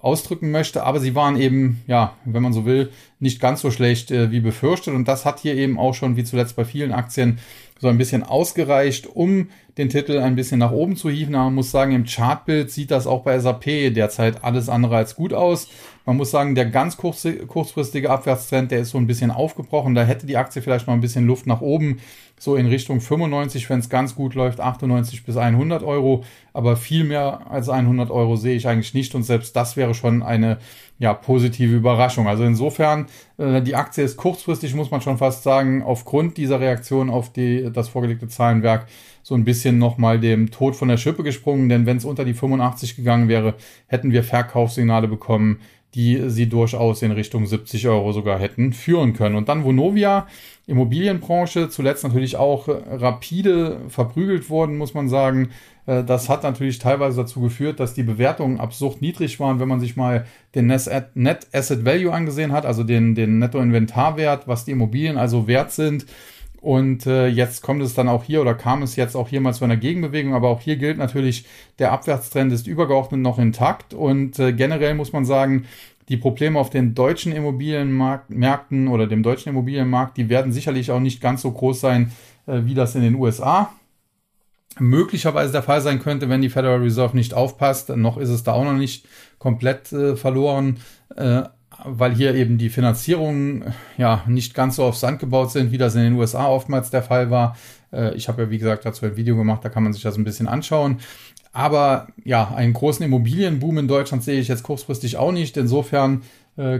ausdrücken möchte, aber sie waren eben, ja, wenn man so will, nicht ganz so schlecht äh, wie befürchtet. Und das hat hier eben auch schon, wie zuletzt bei vielen Aktien, so ein bisschen ausgereicht, um den Titel ein bisschen nach oben zu hieven. Aber man muss sagen, im Chartbild sieht das auch bei SAP derzeit alles andere als gut aus. Man muss sagen, der ganz kurz, kurzfristige Abwärtstrend, der ist so ein bisschen aufgebrochen. Da hätte die Aktie vielleicht noch ein bisschen Luft nach oben so in Richtung 95, wenn es ganz gut läuft, 98 bis 100 Euro. Aber viel mehr als 100 Euro sehe ich eigentlich nicht. Und selbst das wäre schon eine ja, positive Überraschung. Also insofern, äh, die Aktie ist kurzfristig, muss man schon fast sagen, aufgrund dieser Reaktion auf die, das vorgelegte Zahlenwerk so ein bisschen nochmal dem Tod von der Schippe gesprungen. Denn wenn es unter die 85 gegangen wäre, hätten wir Verkaufssignale bekommen, die sie durchaus in Richtung 70 Euro sogar hätten führen können. Und dann Vonovia, Immobilienbranche, zuletzt natürlich auch rapide verprügelt worden, muss man sagen. Äh, das hat natürlich teilweise dazu geführt, dass die Bewertungen absurd niedrig waren, wenn man sich mal den Net Asset Value angesehen hat, also den, den Nettoinventarwert, was die Immobilien also wert sind Und äh, jetzt kommt es dann auch hier oder kam es jetzt auch hier mal zu einer Gegenbewegung. Aber auch hier gilt natürlich, der Abwärtstrend ist übergeordnet noch intakt. Und äh, generell muss man sagen, die Probleme auf den deutschen Immobilienmärkten oder dem deutschen Immobilienmarkt, die werden sicherlich auch nicht ganz so groß sein, äh, wie das in den USA möglicherweise der Fall sein könnte, wenn die Federal Reserve nicht aufpasst. Noch ist es da auch noch nicht komplett äh, verloren. Äh, weil hier eben die Finanzierungen ja nicht ganz so auf Sand gebaut sind, wie das in den USA oftmals der Fall war. Äh, ich habe ja, wie gesagt, dazu ein Video gemacht, da kann man sich das ein bisschen anschauen. Aber ja, einen großen Immobilienboom in Deutschland sehe ich jetzt kurzfristig auch nicht. Insofern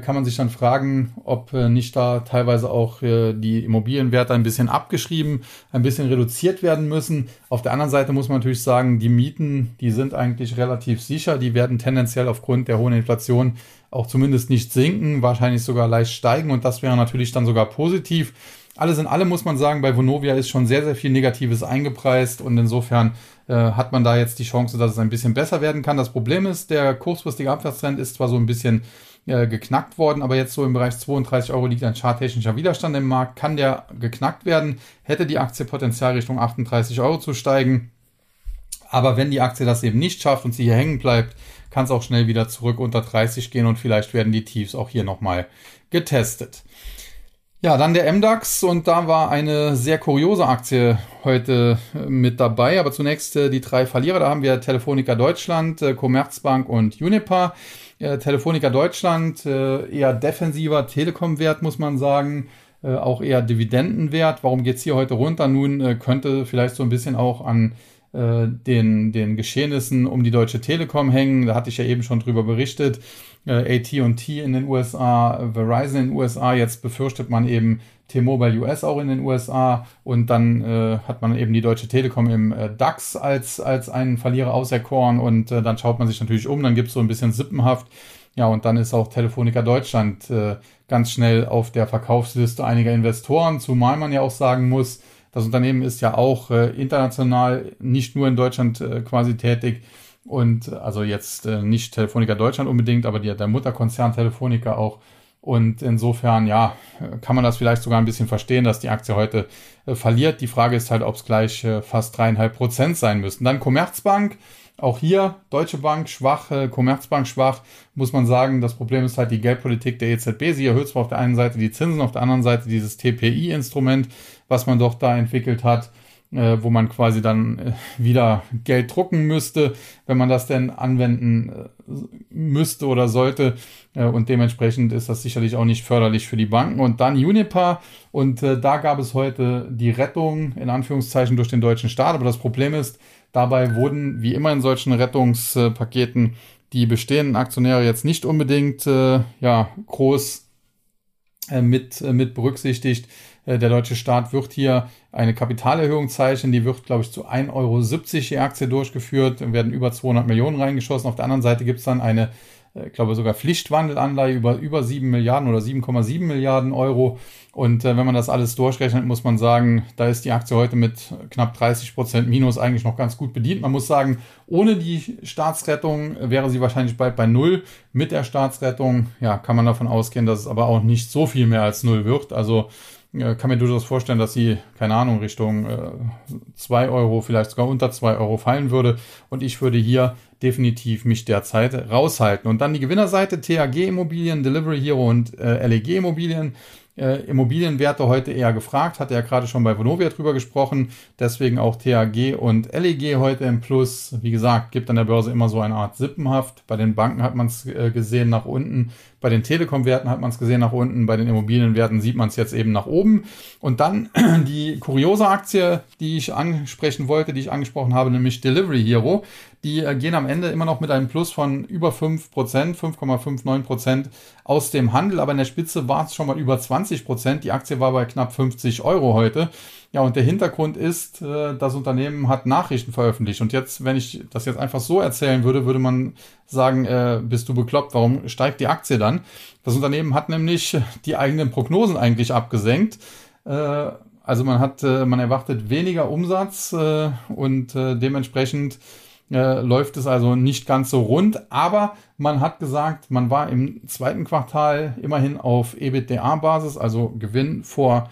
kann man sich dann fragen, ob äh, nicht da teilweise auch äh, die Immobilienwerte ein bisschen abgeschrieben, ein bisschen reduziert werden müssen. Auf der anderen Seite muss man natürlich sagen, die Mieten, die sind eigentlich relativ sicher. Die werden tendenziell aufgrund der hohen Inflation auch zumindest nicht sinken, wahrscheinlich sogar leicht steigen und das wäre natürlich dann sogar positiv. Alles in allem muss man sagen, bei Vonovia ist schon sehr, sehr viel Negatives eingepreist und insofern äh, hat man da jetzt die Chance, dass es ein bisschen besser werden kann. Das Problem ist, der kurzfristige Abwärtstrend ist zwar so ein bisschen äh, geknackt worden, aber jetzt so im Bereich 32 Euro liegt ein charttechnischer Widerstand im Markt. Kann der geknackt werden, hätte die Aktie Potenzial Richtung 38 Euro zu steigen. Aber wenn die Aktie das eben nicht schafft und sie hier hängen bleibt, kann es auch schnell wieder zurück unter 30 gehen und vielleicht werden die Tiefs auch hier nochmal getestet. Ja, dann der MDAX und da war eine sehr kuriose Aktie heute äh, mit dabei. Aber zunächst äh, die drei Verlierer. Da haben wir Telefonica Deutschland, Commerzbank und Unipa. Telefonica Deutschland eher defensiver Telekom-Wert, muss man sagen. Auch eher Dividendenwert. Warum geht's hier heute runter? Nun könnte vielleicht so ein bisschen auch an äh, den, den Geschehnissen um die Deutsche Telekom hängen. Da hatte ich ja eben schon drüber berichtet. Äh, AT&T in den USA, Verizon in den USA. Jetzt befürchtet man eben T-Mobile US auch in den USA. Und dann äh, hat man eben die Deutsche Telekom im äh, DAX als, als einen Verlierer auserkoren. Und äh, dann schaut man sich natürlich um. Dann gibt's so ein bisschen sippenhaft. Ja, und dann ist auch Telefonica Deutschland äh, ganz schnell auf der Verkaufsliste einiger Investoren, zumal man ja auch sagen muss, das Unternehmen ist ja auch äh, international, nicht nur in Deutschland äh, quasi tätig. Und äh, also jetzt äh, nicht Telefonica Deutschland unbedingt, aber die, der Mutterkonzern Telefonica auch. Und insofern, ja, kann man das vielleicht sogar ein bisschen verstehen, dass die Aktie heute äh, verliert. Die Frage ist halt, ob es gleich äh, fast dreieinhalb Prozent sein müssten. Dann Commerzbank. Auch hier Deutsche Bank schwach, äh, Commerzbank schwach, muss man sagen. Das Problem ist halt die Geldpolitik der EZB. Sie erhöht zwar auf der einen Seite die Zinsen, auf der anderen Seite dieses TPI-Instrument, was man doch da entwickelt hat, wo man quasi dann äh, wieder Geld drucken müsste, wenn man das denn anwenden äh, müsste oder sollte. Äh, und dementsprechend ist das sicherlich auch nicht förderlich für die Banken. Und dann Unipa. Und äh, da gab es heute die Rettung in Anführungszeichen durch den deutschen Staat. Aber das Problem ist, dabei wurden wie immer in solchen Rettungspaketen die bestehenden Aktionäre jetzt nicht unbedingt äh, ja, groß mit, mit berücksichtigt. Äh, der deutsche Staat wird hier eine Kapitalerhöhung zeichnen. Die wird, glaube ich, zu 1,70 Euro die Aktie durchgeführt. Dann werden über 200 Millionen reingeschossen. Auf der anderen Seite gibt es dann eine, äh, ich glaube sogar Pflichtwandelanleihe über über 7 Milliarden oder 7,7 Milliarden Euro. Und äh, wenn man das alles durchrechnet, muss man sagen, da ist die Aktie heute mit knapp 30 Prozent Minus eigentlich noch ganz gut bedient. Man muss sagen, ohne die Staatsrettung wäre sie wahrscheinlich bald bei Null. Mit der Staatsrettung, ja, kann man davon ausgehen, dass es aber auch nicht so viel mehr als Null wird. Also kann mir durchaus vorstellen, dass sie, keine Ahnung, Richtung äh, Euro, vielleicht sogar unter zwei Euro fallen würde. Und ich würde hier definitiv mich derzeit raushalten. Und dann die Gewinnerseite, THG Immobilien, Delivery Hero und äh, LEG Immobilien äh, Immobilienwerte heute eher gefragt, hatte ja gerade schon bei Vonovia drüber gesprochen, deswegen auch THG und LEG heute im Plus. Wie gesagt, gibt an der Börse immer so eine Art Sippenhaft. Bei den Banken hat man es äh, gesehen nach unten, bei den Telekom-Werten hat man es gesehen nach unten, bei den Immobilienwerten sieht man es jetzt eben nach oben. Und dann die kuriose Aktie, die ich ansprechen wollte, die ich angesprochen habe, nämlich Delivery Hero. Die äh, gehen am Ende immer noch mit einem Plus von über 5%, 5,59% aus dem Handel, aber in der Spitze war es schon mal über 20%. Die Aktie war bei knapp 50 Euro heute. Ja, und der Hintergrund ist, äh, das Unternehmen hat Nachrichten veröffentlicht. Und jetzt, wenn ich das jetzt einfach so erzählen würde, würde man sagen, äh, bist du bekloppt, warum steigt die Aktie dann? Das Unternehmen hat nämlich die eigenen Prognosen eigentlich abgesenkt. Äh, also man hat, man erwartet weniger Umsatz und dementsprechend läuft es also nicht ganz so rund. Aber man hat gesagt, man war im zweiten Quartal immerhin auf EBITDA-Basis, also Gewinn vor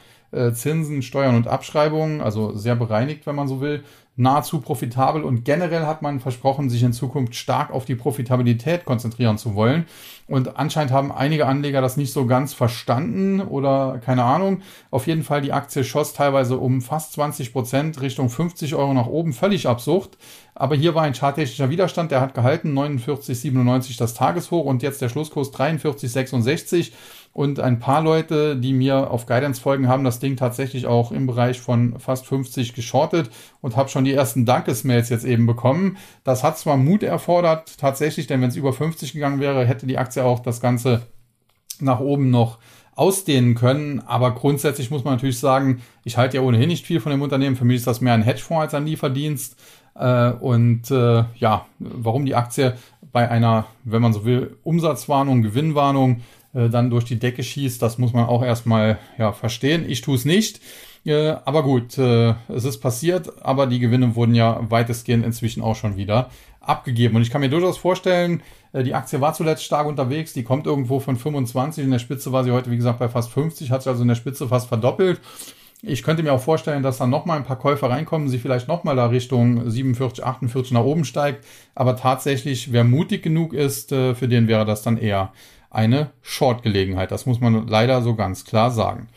Zinsen, Steuern und Abschreibungen, also sehr bereinigt, wenn man so will, nahezu profitabel und generell hat man versprochen, sich in Zukunft stark auf die Profitabilität konzentrieren zu wollen. Und anscheinend haben einige Anleger das nicht so ganz verstanden oder keine Ahnung. Auf jeden Fall, die Aktie schoss teilweise um fast 20 Prozent Richtung 50 Euro nach oben, völlig absurd. Aber hier war ein charttechnischer Widerstand, der hat gehalten, 49,97 das Tageshoch und jetzt der Schlusskurs 43,66. Und ein paar Leute, die mir auf Guidance folgen, haben das Ding tatsächlich auch im Bereich von fast 50 geschortet und habe schon die ersten Dankesmails jetzt eben bekommen. Das hat zwar Mut erfordert, tatsächlich, denn wenn es über 50 gegangen wäre, hätte die Aktie auch das Ganze nach oben noch ausdehnen können. Aber grundsätzlich muss man natürlich sagen, ich halte ja ohnehin nicht viel von dem Unternehmen. Für mich ist das mehr ein Hedgefonds als ein Lieferdienst. Äh, und äh, ja, warum die Aktie bei einer, wenn man so will, Umsatzwarnung, Gewinnwarnung äh, dann durch die Decke schießt, das muss man auch erstmal ja, verstehen. Ich tue es nicht. Äh, aber gut, äh, es ist passiert, aber die Gewinne wurden ja weitestgehend inzwischen auch schon wieder abgegeben. Und ich kann mir durchaus vorstellen, äh, die Aktie war zuletzt stark unterwegs, die kommt irgendwo von 25, in der Spitze war sie heute, wie gesagt, bei fast 50, hat sich also in der Spitze fast verdoppelt. Ich könnte mir auch vorstellen, dass dann nochmal ein paar Käufer reinkommen, sie vielleicht nochmal da Richtung 47, 48 nach oben steigt. Aber tatsächlich, wer mutig genug ist, äh, für den wäre das dann eher eine Short-Gelegenheit. Das muss man leider so ganz klar sagen.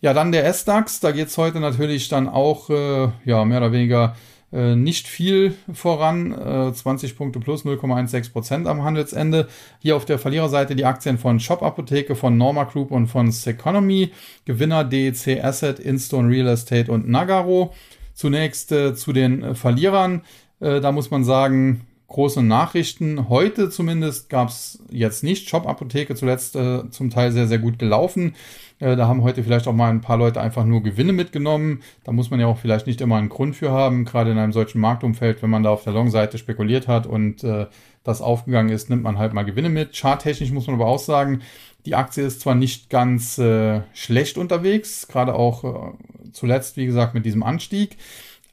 Ja, dann der S-DAX. Da geht's heute natürlich dann auch äh, ja, mehr oder weniger äh, nicht viel voran. Äh, 20 Punkte plus 0,16 Prozent am Handelsende. Hier auf der Verliererseite die Aktien von Shop Apotheke, von Norma Group und von Seconomy. Gewinner DEC Asset, Instone Real Estate und Nagaro. Zunächst äh, zu den Verlierern. Äh, da muss man sagen, große Nachrichten. Heute zumindest gab es jetzt nicht. Shop-Apotheke zuletzt äh, zum Teil sehr, sehr gut gelaufen. Äh, da haben heute vielleicht auch mal ein paar Leute einfach nur Gewinne mitgenommen. Da muss man ja auch vielleicht nicht immer einen Grund für haben, gerade in einem solchen Marktumfeld, wenn man da auf der Long-Seite spekuliert hat und äh, das aufgegangen ist, nimmt man halt mal Gewinne mit. Charttechnisch muss man aber auch sagen, die Aktie ist zwar nicht ganz äh, schlecht unterwegs, gerade auch äh, zuletzt, wie gesagt, mit diesem Anstieg.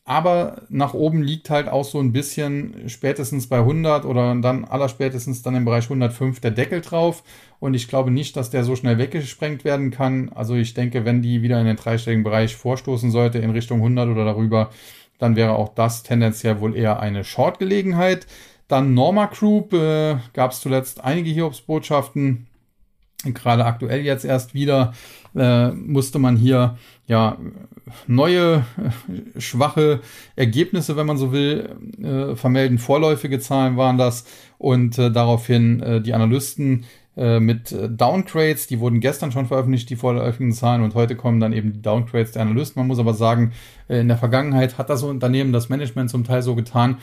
Aber nach oben liegt halt auch so ein bisschen spätestens bei 100 oder dann allerspätestens dann im Bereich 105 der Deckel drauf. Und ich glaube nicht, dass der so schnell weggesprengt werden kann. Also ich denke, wenn die wieder in den dreistelligen Bereich vorstoßen sollte in Richtung 100 oder darüber, dann wäre auch das tendenziell wohl eher eine Short-Gelegenheit. Dann Norma Group äh, gab es zuletzt einige Hiobsbotschaften. Gerade aktuell jetzt erst wieder äh, musste man hier ja neue äh, schwache Ergebnisse, wenn man so will, äh, vermelden. Vorläufige Zahlen waren das und äh, daraufhin äh, die Analysten äh, mit Downgrades, die wurden gestern schon veröffentlicht, die vorläufigen Zahlen und heute kommen dann eben die Downgrades der Analysten. Man muss aber sagen, in der Vergangenheit hat das Unternehmen, das Management zum Teil so getan,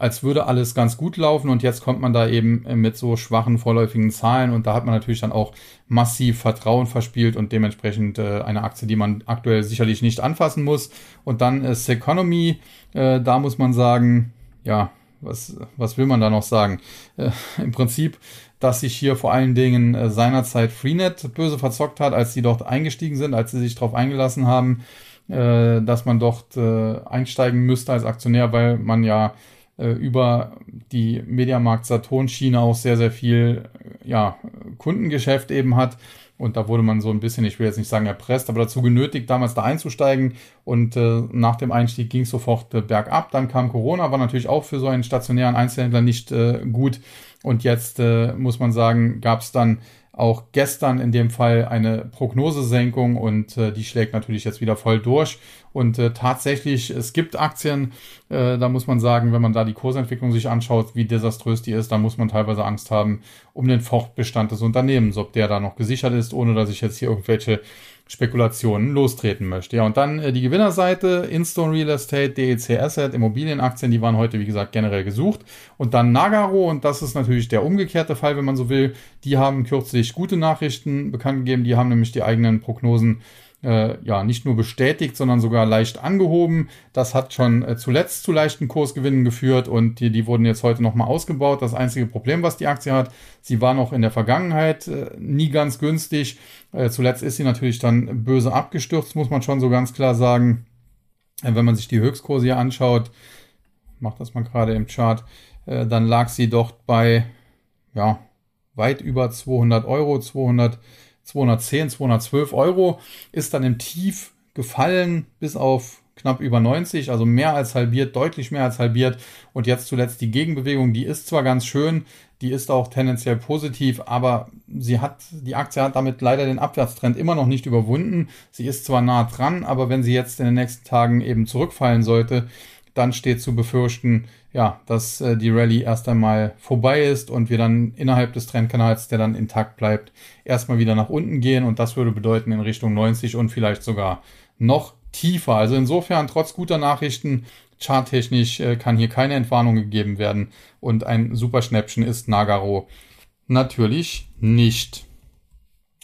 als würde alles ganz gut laufen und jetzt kommt man da eben mit so schwachen vorläufigen Zahlen und da hat man natürlich dann auch massiv Vertrauen verspielt und dementsprechend äh, eine Aktie, die man aktuell sicherlich nicht anfassen muss. Und dann ist Economy, äh, da muss man sagen, ja, was, was will man da noch sagen? Äh, Im Prinzip, dass sich hier vor allen Dingen äh, seinerzeit Freenet böse verzockt hat, als sie dort eingestiegen sind, als sie sich darauf eingelassen haben, äh, dass man dort äh, einsteigen müsste als Aktionär, weil man ja äh, über die Mediamarkt Saturn Schiene auch sehr, sehr viel ja, Kundengeschäft eben hat. Und da wurde man so ein bisschen, ich will jetzt nicht sagen erpresst, aber dazu genötigt, damals da einzusteigen. Und äh, nach dem Einstieg ging es sofort äh, bergab. Dann kam Corona, war natürlich auch für so einen stationären Einzelhändler nicht äh, gut. Und jetzt äh, muss man sagen, gab es dann auch gestern in dem Fall eine Prognosesenkung und äh, die schlägt natürlich jetzt wieder voll durch. Und äh, tatsächlich, es gibt Aktien, äh, da muss man sagen, wenn man da die Kursentwicklung sich anschaut, wie desaströs die ist, da muss man teilweise Angst haben um den Fortbestand des Unternehmens, ob der da noch gesichert ist, ohne dass ich jetzt hier irgendwelche Spekulationen lostreten möchte. Ja, und dann äh, die Gewinnerseite, Instone Real Estate, DEC Asset, Immobilienaktien, die waren heute, wie gesagt, generell gesucht. Und dann Nagaro, und das ist natürlich der umgekehrte Fall, wenn man so will, die haben kürzlich gute Nachrichten bekannt gegeben, die haben nämlich die eigenen Prognosen äh, ja nicht nur bestätigt, sondern sogar leicht angehoben. Das hat schon äh, zuletzt zu leichten Kursgewinnen geführt und die, die wurden jetzt heute nochmal ausgebaut. Das einzige Problem, was die Aktie hat, sie war noch in der Vergangenheit äh, nie ganz günstig. Äh, zuletzt ist sie natürlich dann böse abgestürzt, muss man schon so ganz klar sagen. Äh, wenn man sich die Höchstkurse hier anschaut, macht das mal gerade im Chart, äh, dann lag sie dort bei ja weit über 200 Euro, 200 210, 212 Euro, ist dann im Tief gefallen bis auf knapp über 90, also mehr als halbiert, deutlich mehr als halbiert. Und jetzt zuletzt die Gegenbewegung, die ist zwar ganz schön, die ist auch tendenziell positiv, aber sie hat, die Aktie hat damit leider den Abwärtstrend immer noch nicht überwunden. Sie ist zwar nah dran, aber wenn sie jetzt in den nächsten Tagen eben zurückfallen sollte, dann steht zu befürchten, ja, dass äh, die Rallye erst einmal vorbei ist und wir dann innerhalb des Trendkanals, der dann intakt bleibt, erstmal wieder nach unten gehen und das würde bedeuten in Richtung 90 und vielleicht sogar noch tiefer. Also insofern, trotz guter Nachrichten, charttechnisch äh, kann hier keine Entwarnung gegeben werden und ein super Schnäppchen ist Nagaro natürlich nicht.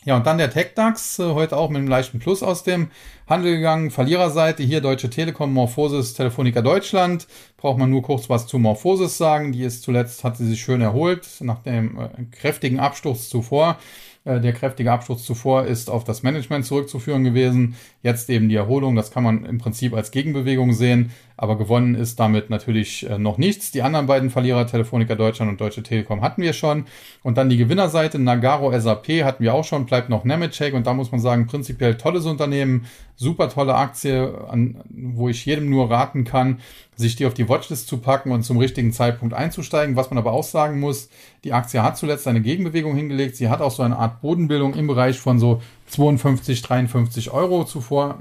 Ja, und dann der TechDAX, äh, heute auch mit einem leichten Plus aus dem Handel gegangen. Verliererseite hier Deutsche Telekom, Morphosis, Telefonica Deutschland. Braucht man nur kurz was zu Morphosis sagen. Die ist zuletzt, hat sie sich schön erholt nach dem äh, kräftigen Absturz zuvor. Äh, der kräftige Absturz zuvor ist auf das Management zurückzuführen gewesen. Jetzt eben die Erholung, das kann man im Prinzip als Gegenbewegung sehen, aber gewonnen ist damit natürlich äh, noch nichts. Die anderen beiden Verlierer, Telefonica Deutschland und Deutsche Telekom, hatten wir schon. Und dann die Gewinnerseite, Nagaro SAP hatten wir auch schon, bleibt noch Nemetschek und da muss man sagen, prinzipiell tolles Unternehmen, super tolle Aktie, an, wo ich jedem nur raten kann, sich die auf die Watchlist zu packen und zum richtigen Zeitpunkt einzusteigen. Was man aber auch sagen muss, die Aktie hat zuletzt eine Gegenbewegung hingelegt. Sie hat auch so eine Art Bodenbildung im Bereich von so 52, 53 Euro zuvor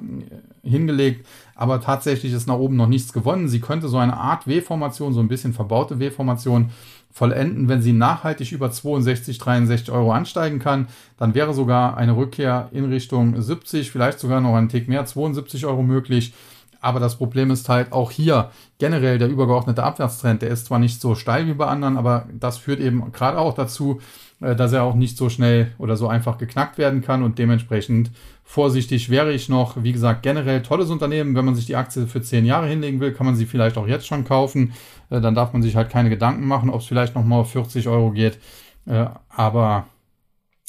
äh, hingelegt. Aber tatsächlich ist nach oben noch nichts gewonnen. Sie könnte so eine Art W-Formation, so ein bisschen verbaute W-Formation vollenden, wenn sie nachhaltig über 62, 63 Euro ansteigen kann. Dann wäre sogar eine Rückkehr in Richtung 70, vielleicht sogar noch ein Tick mehr, 72 Euro möglich. Aber das Problem ist halt auch hier generell der übergeordnete Abwärtstrend. Der ist zwar nicht so steil wie bei anderen, aber das führt eben gerade auch dazu, dass er auch nicht so schnell oder so einfach geknackt werden kann und dementsprechend vorsichtig wäre ich noch. Wie gesagt, generell tolles Unternehmen. Wenn man sich die Aktie für zehn Jahre hinlegen will, kann man sie vielleicht auch jetzt schon kaufen. Äh, dann darf man sich halt keine Gedanken machen, ob es vielleicht nochmal auf 40 Euro geht. Äh, aber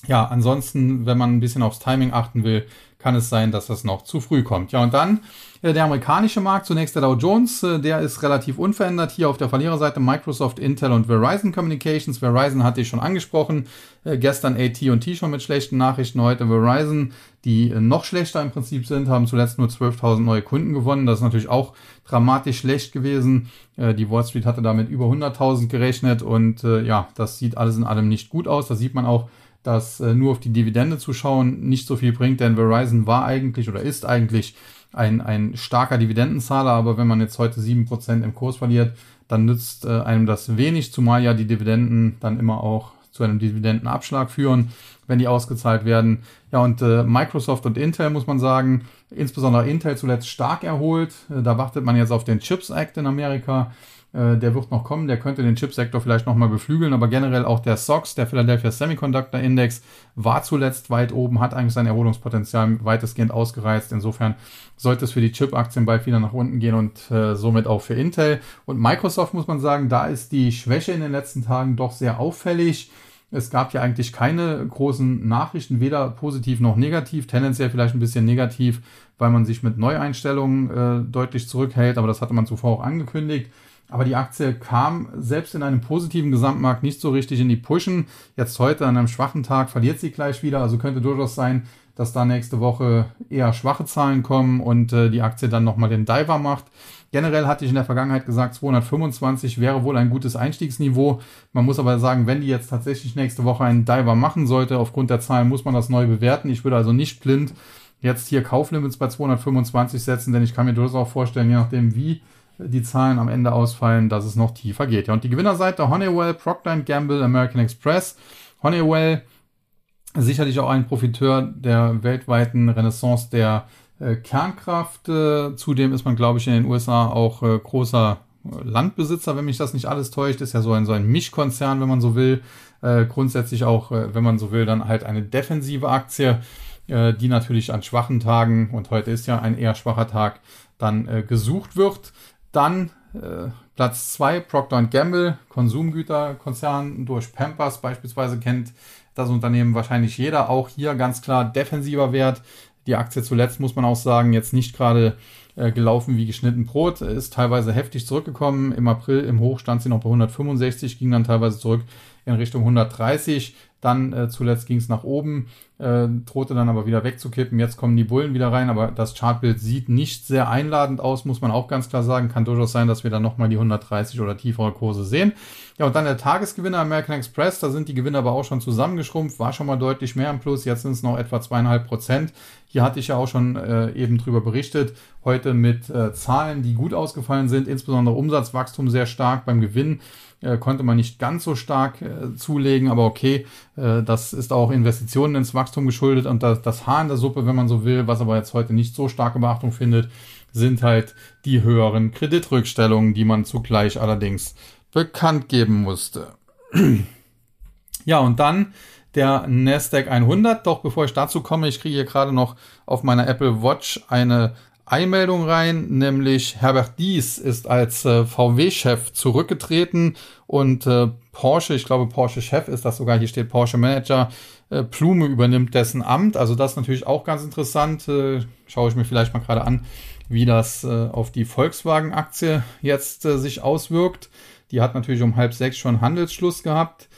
ja, ansonsten, wenn man ein bisschen aufs Timing achten will, kann es sein, dass das noch zu früh kommt. Ja, und dann äh, der amerikanische Markt, zunächst der Dow Jones, äh, der ist relativ unverändert. Hier auf der Verliererseite Microsoft, Intel und Verizon Communications. Verizon hatte ich schon angesprochen. Äh, gestern AT&T schon mit schlechten Nachrichten. Heute Verizon, die noch schlechter im Prinzip sind, haben zuletzt nur 12.000 neue Kunden gewonnen. Das ist natürlich auch dramatisch schlecht gewesen. Die Wall Street hatte damit über 100.000 gerechnet und ja, das sieht alles in allem nicht gut aus. Da sieht man auch, dass äh, nur auf die Dividende zu schauen nicht so viel bringt, denn Verizon war eigentlich oder ist eigentlich ein, ein starker Dividendenzahler, aber wenn man jetzt heute sieben Prozent im Kurs verliert, dann nützt äh, einem das wenig, zumal ja die Dividenden dann immer auch zu einem Dividendenabschlag führen, wenn die ausgezahlt werden. Ja, und äh, Microsoft und Intel muss man sagen, insbesondere Intel zuletzt stark erholt. Äh, da wartet man jetzt auf den Chips Act in Amerika. Äh, der wird noch kommen, der könnte den Chipsektor vielleicht nochmal beflügeln, aber generell auch der SOX, der Philadelphia Semiconductor Index, war zuletzt weit oben, hat eigentlich sein Erholungspotenzial weitestgehend ausgereizt. Insofern sollte es für die Chip-Aktien bald wieder nach unten gehen und äh, somit auch für Intel. Und Microsoft muss man sagen, da ist die Schwäche in den letzten Tagen doch sehr auffällig. Es gab ja eigentlich keine großen Nachrichten, weder positiv noch negativ, tendenziell vielleicht ein bisschen negativ, weil man sich mit Neueinstellungen äh, deutlich zurückhält, aber das hatte man zuvor auch angekündigt. Aber die Aktie kam selbst in einem positiven Gesamtmarkt nicht so richtig in die Pushen. Jetzt heute an einem schwachen Tag verliert sie gleich wieder. Also könnte durchaus sein, dass da nächste Woche eher schwache Zahlen kommen und äh, die Aktie dann nochmal den Diver macht. Generell hatte ich in der Vergangenheit gesagt, 225 wäre wohl ein gutes Einstiegsniveau. Man muss aber sagen, wenn die jetzt tatsächlich nächste Woche einen Diver machen sollte, aufgrund der Zahlen muss man das neu bewerten. Ich würde also nicht blind jetzt hier Kauflimits bei 225 setzen, denn ich kann mir durchaus auch vorstellen, je nachdem wie die Zahlen am Ende ausfallen, dass es noch tiefer geht. Ja, und die Gewinnerseite Honeywell, Procter Gamble, American Express. Honeywell sicherlich auch ein Profiteur der weltweiten Renaissance der äh, Kernkraft. Äh, zudem ist man, glaube ich, in den USA auch äh, großer Landbesitzer, wenn mich das nicht alles täuscht. Ist ja so ein, so ein Mischkonzern, wenn man so will. Äh, grundsätzlich auch, äh, wenn man so will, dann halt eine defensive Aktie, äh, die natürlich an schwachen Tagen, und heute ist ja ein eher schwacher Tag, dann gesucht wird. Dann äh, Platz 2, Procter Gamble, Konsumgüterkonzern durch Pampers beispielsweise kennt das Unternehmen wahrscheinlich jeder. Auch hier ganz klar defensiver Wert. Die Aktie zuletzt muss man auch sagen, jetzt nicht gerade äh, gelaufen wie geschnitten Brot, ist teilweise heftig zurückgekommen. Im April im Hoch stand sie noch bei 165, ging dann teilweise zurück in Richtung 130. Dann äh, zuletzt ging es nach oben äh, drohte dann aber wieder wegzukippen. Jetzt kommen die Bullen wieder rein, aber das Chartbild sieht nicht sehr einladend aus, muss man auch ganz klar sagen. Kann durchaus sein, dass wir dann nochmal die 130 oder tiefere Kurse sehen. Ja, und dann der Tagesgewinner American Express, da sind die Gewinner aber auch schon zusammengeschrumpft, war schon mal deutlich mehr im Plus, jetzt sind es noch etwa zweieinhalb Prozent. Hier hatte ich ja auch schon äh, eben drüber berichtet, heute mit äh, Zahlen, die gut ausgefallen sind, insbesondere Umsatzwachstum sehr stark beim Gewinn äh, konnte man nicht ganz so stark äh, zulegen, aber okay, äh, das ist auch Investitionen ins Wachstum geschuldet und das, das Haar in der Suppe, wenn man so will, was aber jetzt heute nicht so starke Beachtung findet, sind halt die höheren Kreditrückstellungen, die man zugleich allerdings bekannt geben musste. ja, und dann der Nasdaq 100. Doch bevor ich dazu komme, ich kriege hier gerade noch auf meiner Apple Watch eine Einmeldung rein, nämlich Herbert Dies ist als äh, VW-Chef zurückgetreten und äh, Porsche, ich glaube Porsche-Chef ist das sogar, hier steht Porsche-Manager, äh, Plume übernimmt dessen Amt. Also das ist natürlich auch ganz interessant. Äh, schaue ich mir vielleicht mal gerade an, wie das äh, auf die Volkswagen-Aktie jetzt äh, sich auswirkt. Die hat natürlich um halb sechs schon Handelsschluss gehabt,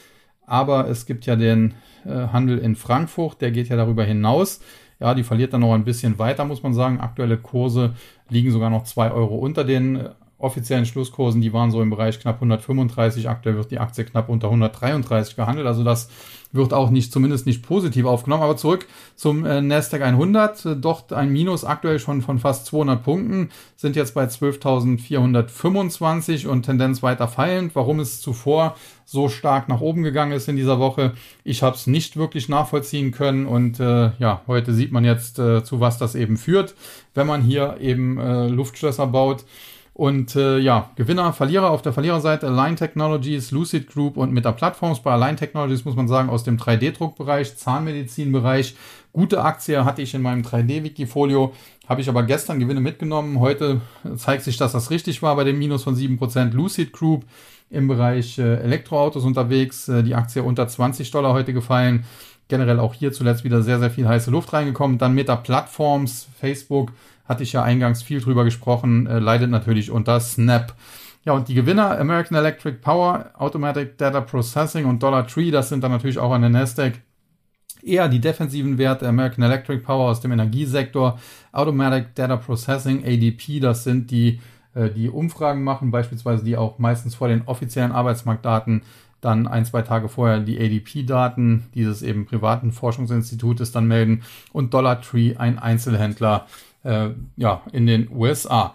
aber es gibt ja den Handel in Frankfurt, der geht ja darüber hinaus. Ja, die verliert dann noch ein bisschen weiter, muss man sagen. Aktuelle Kurse liegen sogar noch zwei Euro unter den äh, offiziellen Schlusskursen. Die waren so im Bereich knapp 135. Aktuell wird die Aktie knapp unter 133 gehandelt. Also das wird auch nicht, zumindest nicht positiv aufgenommen. Aber zurück zum äh, Nasdaq 100. Äh, dort ein Minus aktuell schon von fast 200 Punkten, sind jetzt bei 12.425 und Tendenz weiter fallend. Warum es zuvor so stark nach oben gegangen ist in dieser Woche, ich habe es nicht wirklich nachvollziehen können und äh, ja, heute sieht man jetzt, äh, zu was das eben führt, wenn man hier eben äh, Luftschlösser baut. Und äh, ja, Gewinner, Verlierer auf der Verliererseite Align Technologies, Lucid Group und Meta Platforms. Bei Align Technologies muss man sagen, aus dem 3D-Druckbereich, Zahnmedizinbereich. Gute Aktie hatte ich in meinem 3D-Wikifolio, habe ich aber gestern Gewinne mitgenommen. Heute zeigt sich, dass das richtig war bei dem Minus von 7%. Lucid Group im Bereich äh, Elektroautos unterwegs, äh, die Aktie unter 20 Dollar heute gefallen. Generell auch hier zuletzt wieder sehr, sehr viel heiße Luft reingekommen. Dann Meta Platforms, Facebook hatte ich ja eingangs viel drüber gesprochen, äh, leidet natürlich unter Snap. Ja, und die Gewinner American Electric Power, Automatic Data Processing und Dollar Tree, das sind dann natürlich auch an der Nasdaq eher die defensiven Werte American Electric Power aus dem Energiesektor, Automatic Data Processing, ADP, das sind die, äh, die Umfragen machen, beispielsweise die auch meistens vor den offiziellen Arbeitsmarktdaten dann ein, zwei Tage vorher die ADP-Daten dieses eben privaten Forschungsinstitutes dann melden und Dollar Tree, ein Einzelhändler, äh, ja, in den USA.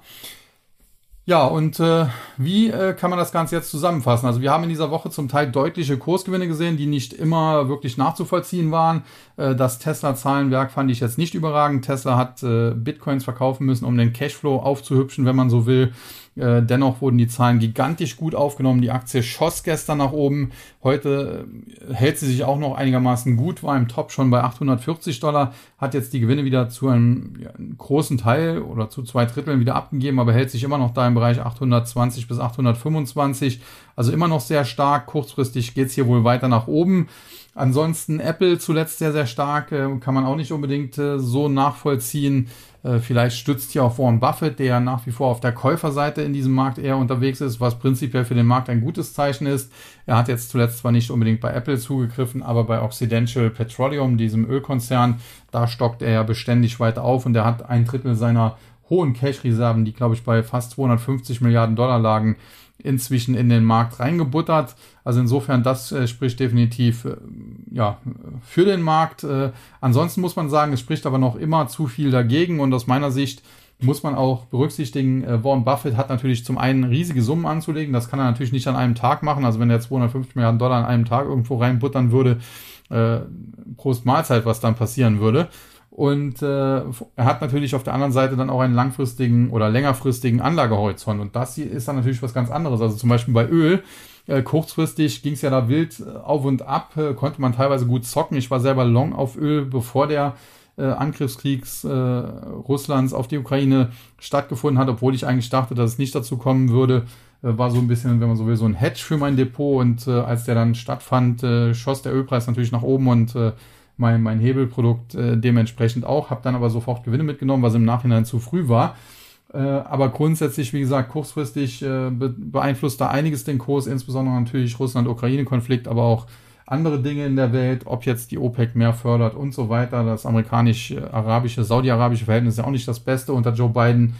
Ja, und äh, wie äh, kann man das Ganze jetzt zusammenfassen? Also wir haben in dieser Woche zum Teil deutliche Kursgewinne gesehen, die nicht immer wirklich nachzuvollziehen waren. Äh, das Tesla-Zahlenwerk fand ich jetzt nicht überragend. Tesla hat äh, Bitcoins verkaufen müssen, um den Cashflow aufzuhübschen, wenn man so will. Äh, dennoch wurden die Zahlen gigantisch gut aufgenommen. Die Aktie schoss gestern nach oben. Heute äh, hält sie sich auch noch einigermaßen gut, war im Top schon bei 840 Dollar, hat jetzt die Gewinne wieder zu einem, großen Teil oder zu zwei Dritteln wieder abgegeben, aber hält sich immer noch da im Bereich 820 bis 825. Also immer noch sehr stark. Kurzfristig geht's hier wohl weiter nach oben. Ansonsten Apple zuletzt sehr, sehr stark, äh, kann man auch nicht unbedingt so nachvollziehen. Äh, vielleicht stützt hier auch Warren Buffett, der nach wie vor auf der Käuferseite in diesem Markt eher unterwegs ist, was prinzipiell für den Markt ein gutes Zeichen ist. Er hat jetzt zuletzt zwar nicht unbedingt bei Apple zugegriffen, aber bei Occidental Petroleum, diesem Ölkonzern, da stockt er ja beständig weiter auf und er hat ein Drittel seiner hohen Cash-Reserven, die glaube ich bei fast 250 Milliarden Dollar lagen, inzwischen in den Markt reingebuttert. Also insofern, das äh, spricht definitiv äh, ja, für den Markt. Äh, ansonsten muss man sagen, es spricht aber noch immer zu viel dagegen und aus meiner Sicht muss man auch berücksichtigen, äh, Warren Buffett hat natürlich zum einen riesige Summen anzulegen. Das kann er natürlich nicht an einem Tag machen. Also wenn er 250 Milliarden Dollar an einem Tag irgendwo reinbuttern würde, äh, Prost Mahlzeit, was dann passieren würde. Und äh, er hat natürlich auf der anderen Seite dann auch einen langfristigen oder längerfristigen Anlagehorizont. Und das hier ist dann natürlich was ganz anderes. Also zum Beispiel bei Öl. Äh, kurzfristig ging es ja da wild äh, auf und ab, äh, konnte man teilweise gut zocken. Ich war selber long auf Öl, bevor der äh, Angriffskriegs äh, Russlands auf die Ukraine stattgefunden hat, obwohl ich eigentlich dachte, dass es nicht dazu kommen würde. Äh, war so ein bisschen, wenn man so will, so ein Hedge für mein Depot. Und äh, als der dann stattfand, äh, schoss der Ölpreis natürlich nach oben und äh, mein, mein Hebelprodukt äh, dementsprechend auch, habe dann aber sofort Gewinne mitgenommen, was im Nachhinein zu früh war. Äh, aber grundsätzlich, wie gesagt, kurzfristig äh, be beeinflusst da einiges den Kurs, insbesondere natürlich Russland-Ukraine-Konflikt, aber auch andere Dinge in der Welt, ob jetzt die OPEC mehr fördert und so weiter. Das amerikanisch-arabische, saudi-arabische Verhältnis ist ja auch nicht das Beste unter Joe Biden.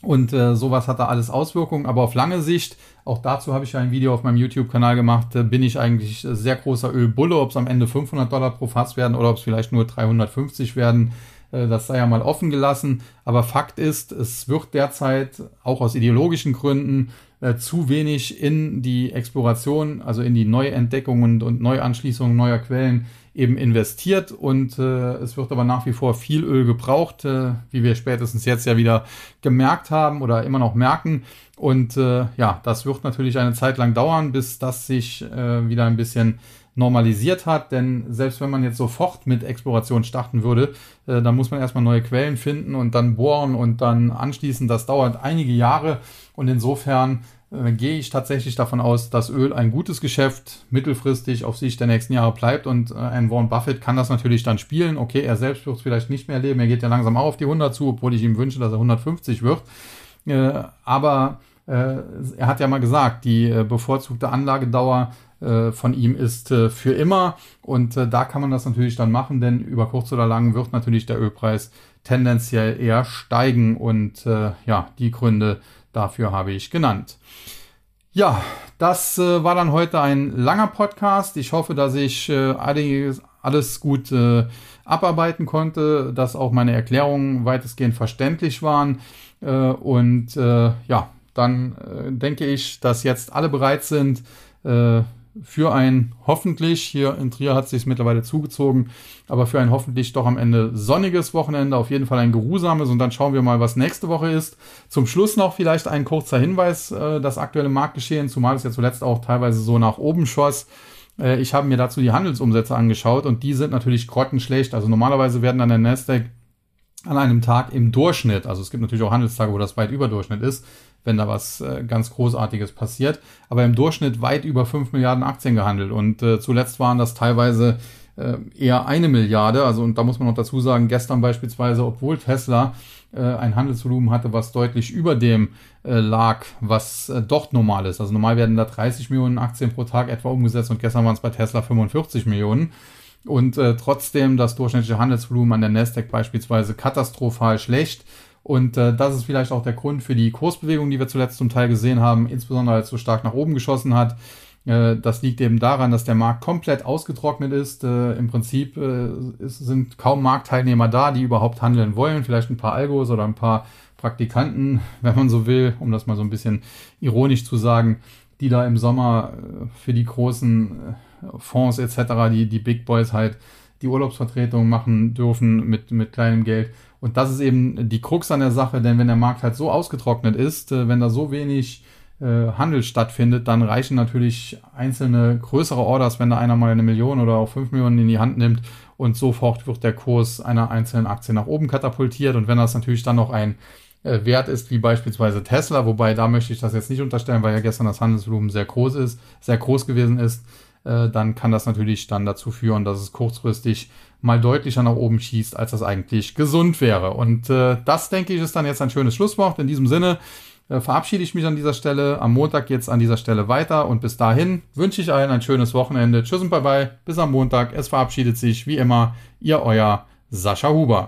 Und äh, sowas hat da alles Auswirkungen, aber auf lange Sicht, auch dazu habe ich ja ein Video auf meinem YouTube-Kanal gemacht, äh, bin ich eigentlich sehr großer Ölbulle, ob es am Ende 500 Dollar pro Fass werden oder ob es vielleicht nur 350 werden, äh, das sei ja mal offen gelassen. Aber Fakt ist, es wird derzeit auch aus ideologischen Gründen äh, zu wenig in die Exploration, also in die Neuentdeckungen und Neuanschließungen neuer Quellen eben investiert und äh, es wird aber nach wie vor viel Öl gebraucht, äh, wie wir spätestens jetzt ja wieder gemerkt haben oder immer noch merken. Und äh, ja, das wird natürlich eine Zeit lang dauern, bis das sich äh, wieder ein bisschen normalisiert hat, denn selbst wenn man jetzt sofort mit Exploration starten würde, äh, dann muss man erstmal neue Quellen finden und dann bohren und dann anschließen. Das dauert einige Jahre und insofern äh, gehe ich tatsächlich davon aus, dass Öl ein gutes Geschäft mittelfristig auf Sicht der nächsten Jahre bleibt und äh, ein Warren Buffett kann das natürlich dann spielen. Okay, er selbst wird es vielleicht nicht mehr erleben, er geht ja langsam auch auf die 100 zu, obwohl ich ihm wünsche, dass er 150 wird. Äh, aber äh, er hat ja mal gesagt, die äh, bevorzugte Anlagedauer äh, von ihm ist für immer. Und da kann man das natürlich dann machen, denn über kurz oder lang wird natürlich der Ölpreis tendenziell eher steigen. Und ja, die Gründe dafür habe ich genannt. Ja, das äh, war dann heute ein langer Podcast. Ich hoffe, dass ich äh, alles, alles gut äh, abarbeiten konnte, dass auch meine Erklärungen weitestgehend verständlich waren. und ja, dann denke ich, dass jetzt alle bereit sind, für ein hoffentlich, hier in Trier hat es sich mittlerweile zugezogen, aber für ein hoffentlich doch am Ende sonniges Wochenende, auf jeden Fall ein geruhsames und dann schauen wir mal, was nächste Woche ist. Zum Schluss noch vielleicht ein kurzer Hinweis, äh, das aktuelle Marktgeschehen, zumal es ja zuletzt auch teilweise so nach oben schoss. Äh, ich habe mir dazu die Handelsumsätze angeschaut und die sind natürlich grottenschlecht. Also normalerweise werden dann der Nasdaq an einem Tag im Durchschnitt, also es gibt natürlich auch Handelstage, wo das weit über Durchschnitt ist, wenn da was äh, ganz Großartiges passiert. Aber im Durchschnitt weit über 5 Milliarden Aktien gehandelt. Und äh, zuletzt waren das teilweise äh, eher eine Milliarde. Also, und da muss man noch dazu sagen, gestern beispielsweise, obwohl Tesla äh, ein Handelsvolumen hatte, was deutlich über dem äh, lag, was äh, dort normal ist. Also normal werden da 30 Millionen Aktien pro Tag etwa umgesetzt und gestern waren es bei Tesla 45 Millionen. Und äh, trotzdem das durchschnittliche Handelsvolumen an der Nasdaq beispielsweise katastrophal schlecht. Und äh, das ist vielleicht auch der Grund für die Kursbewegung, die wir zuletzt zum Teil gesehen haben, insbesondere als es so stark nach oben geschossen hat. Äh, das liegt eben daran, dass der Markt komplett ausgetrocknet ist. Äh, Im Prinzip äh, ist, sind kaum Marktteilnehmer da, die überhaupt handeln wollen. Vielleicht ein paar Algos oder ein paar Praktikanten, wenn man so will, um das mal so ein bisschen ironisch zu sagen, die da im Sommer äh, für die großen äh, Fonds etc., die, die Big Boys halt die Urlaubsvertretung machen dürfen mit, mit kleinem Geld. Und das ist eben die Krux an der Sache, denn wenn der Markt halt so ausgetrocknet ist, äh, wenn da so wenig äh, Handel stattfindet, dann reichen natürlich einzelne größere Orders, wenn da einer mal eine Million oder auch fünf Millionen in die Hand nimmt und sofort wird der Kurs einer einzelnen Aktie nach oben katapultiert. Und wenn das natürlich dann noch ein äh, Wert ist, wie beispielsweise Tesla, wobei da möchte ich das jetzt nicht unterstellen, weil ja gestern das Handelsvolumen sehr groß ist, sehr groß gewesen ist, dann kann das natürlich dann dazu führen, dass es kurzfristig mal deutlicher nach oben schießt, als das eigentlich gesund wäre. Und äh, das, denke ich, ist dann jetzt ein schönes Schlusswort. In diesem Sinne äh, verabschiede ich mich an dieser Stelle. Am Montag es an dieser Stelle weiter. Und bis dahin wünsche ich allen ein schönes Wochenende. Tschüss und bye bye. Bis am Montag. Es verabschiedet sich wie immer Ihr euer Sascha Huber.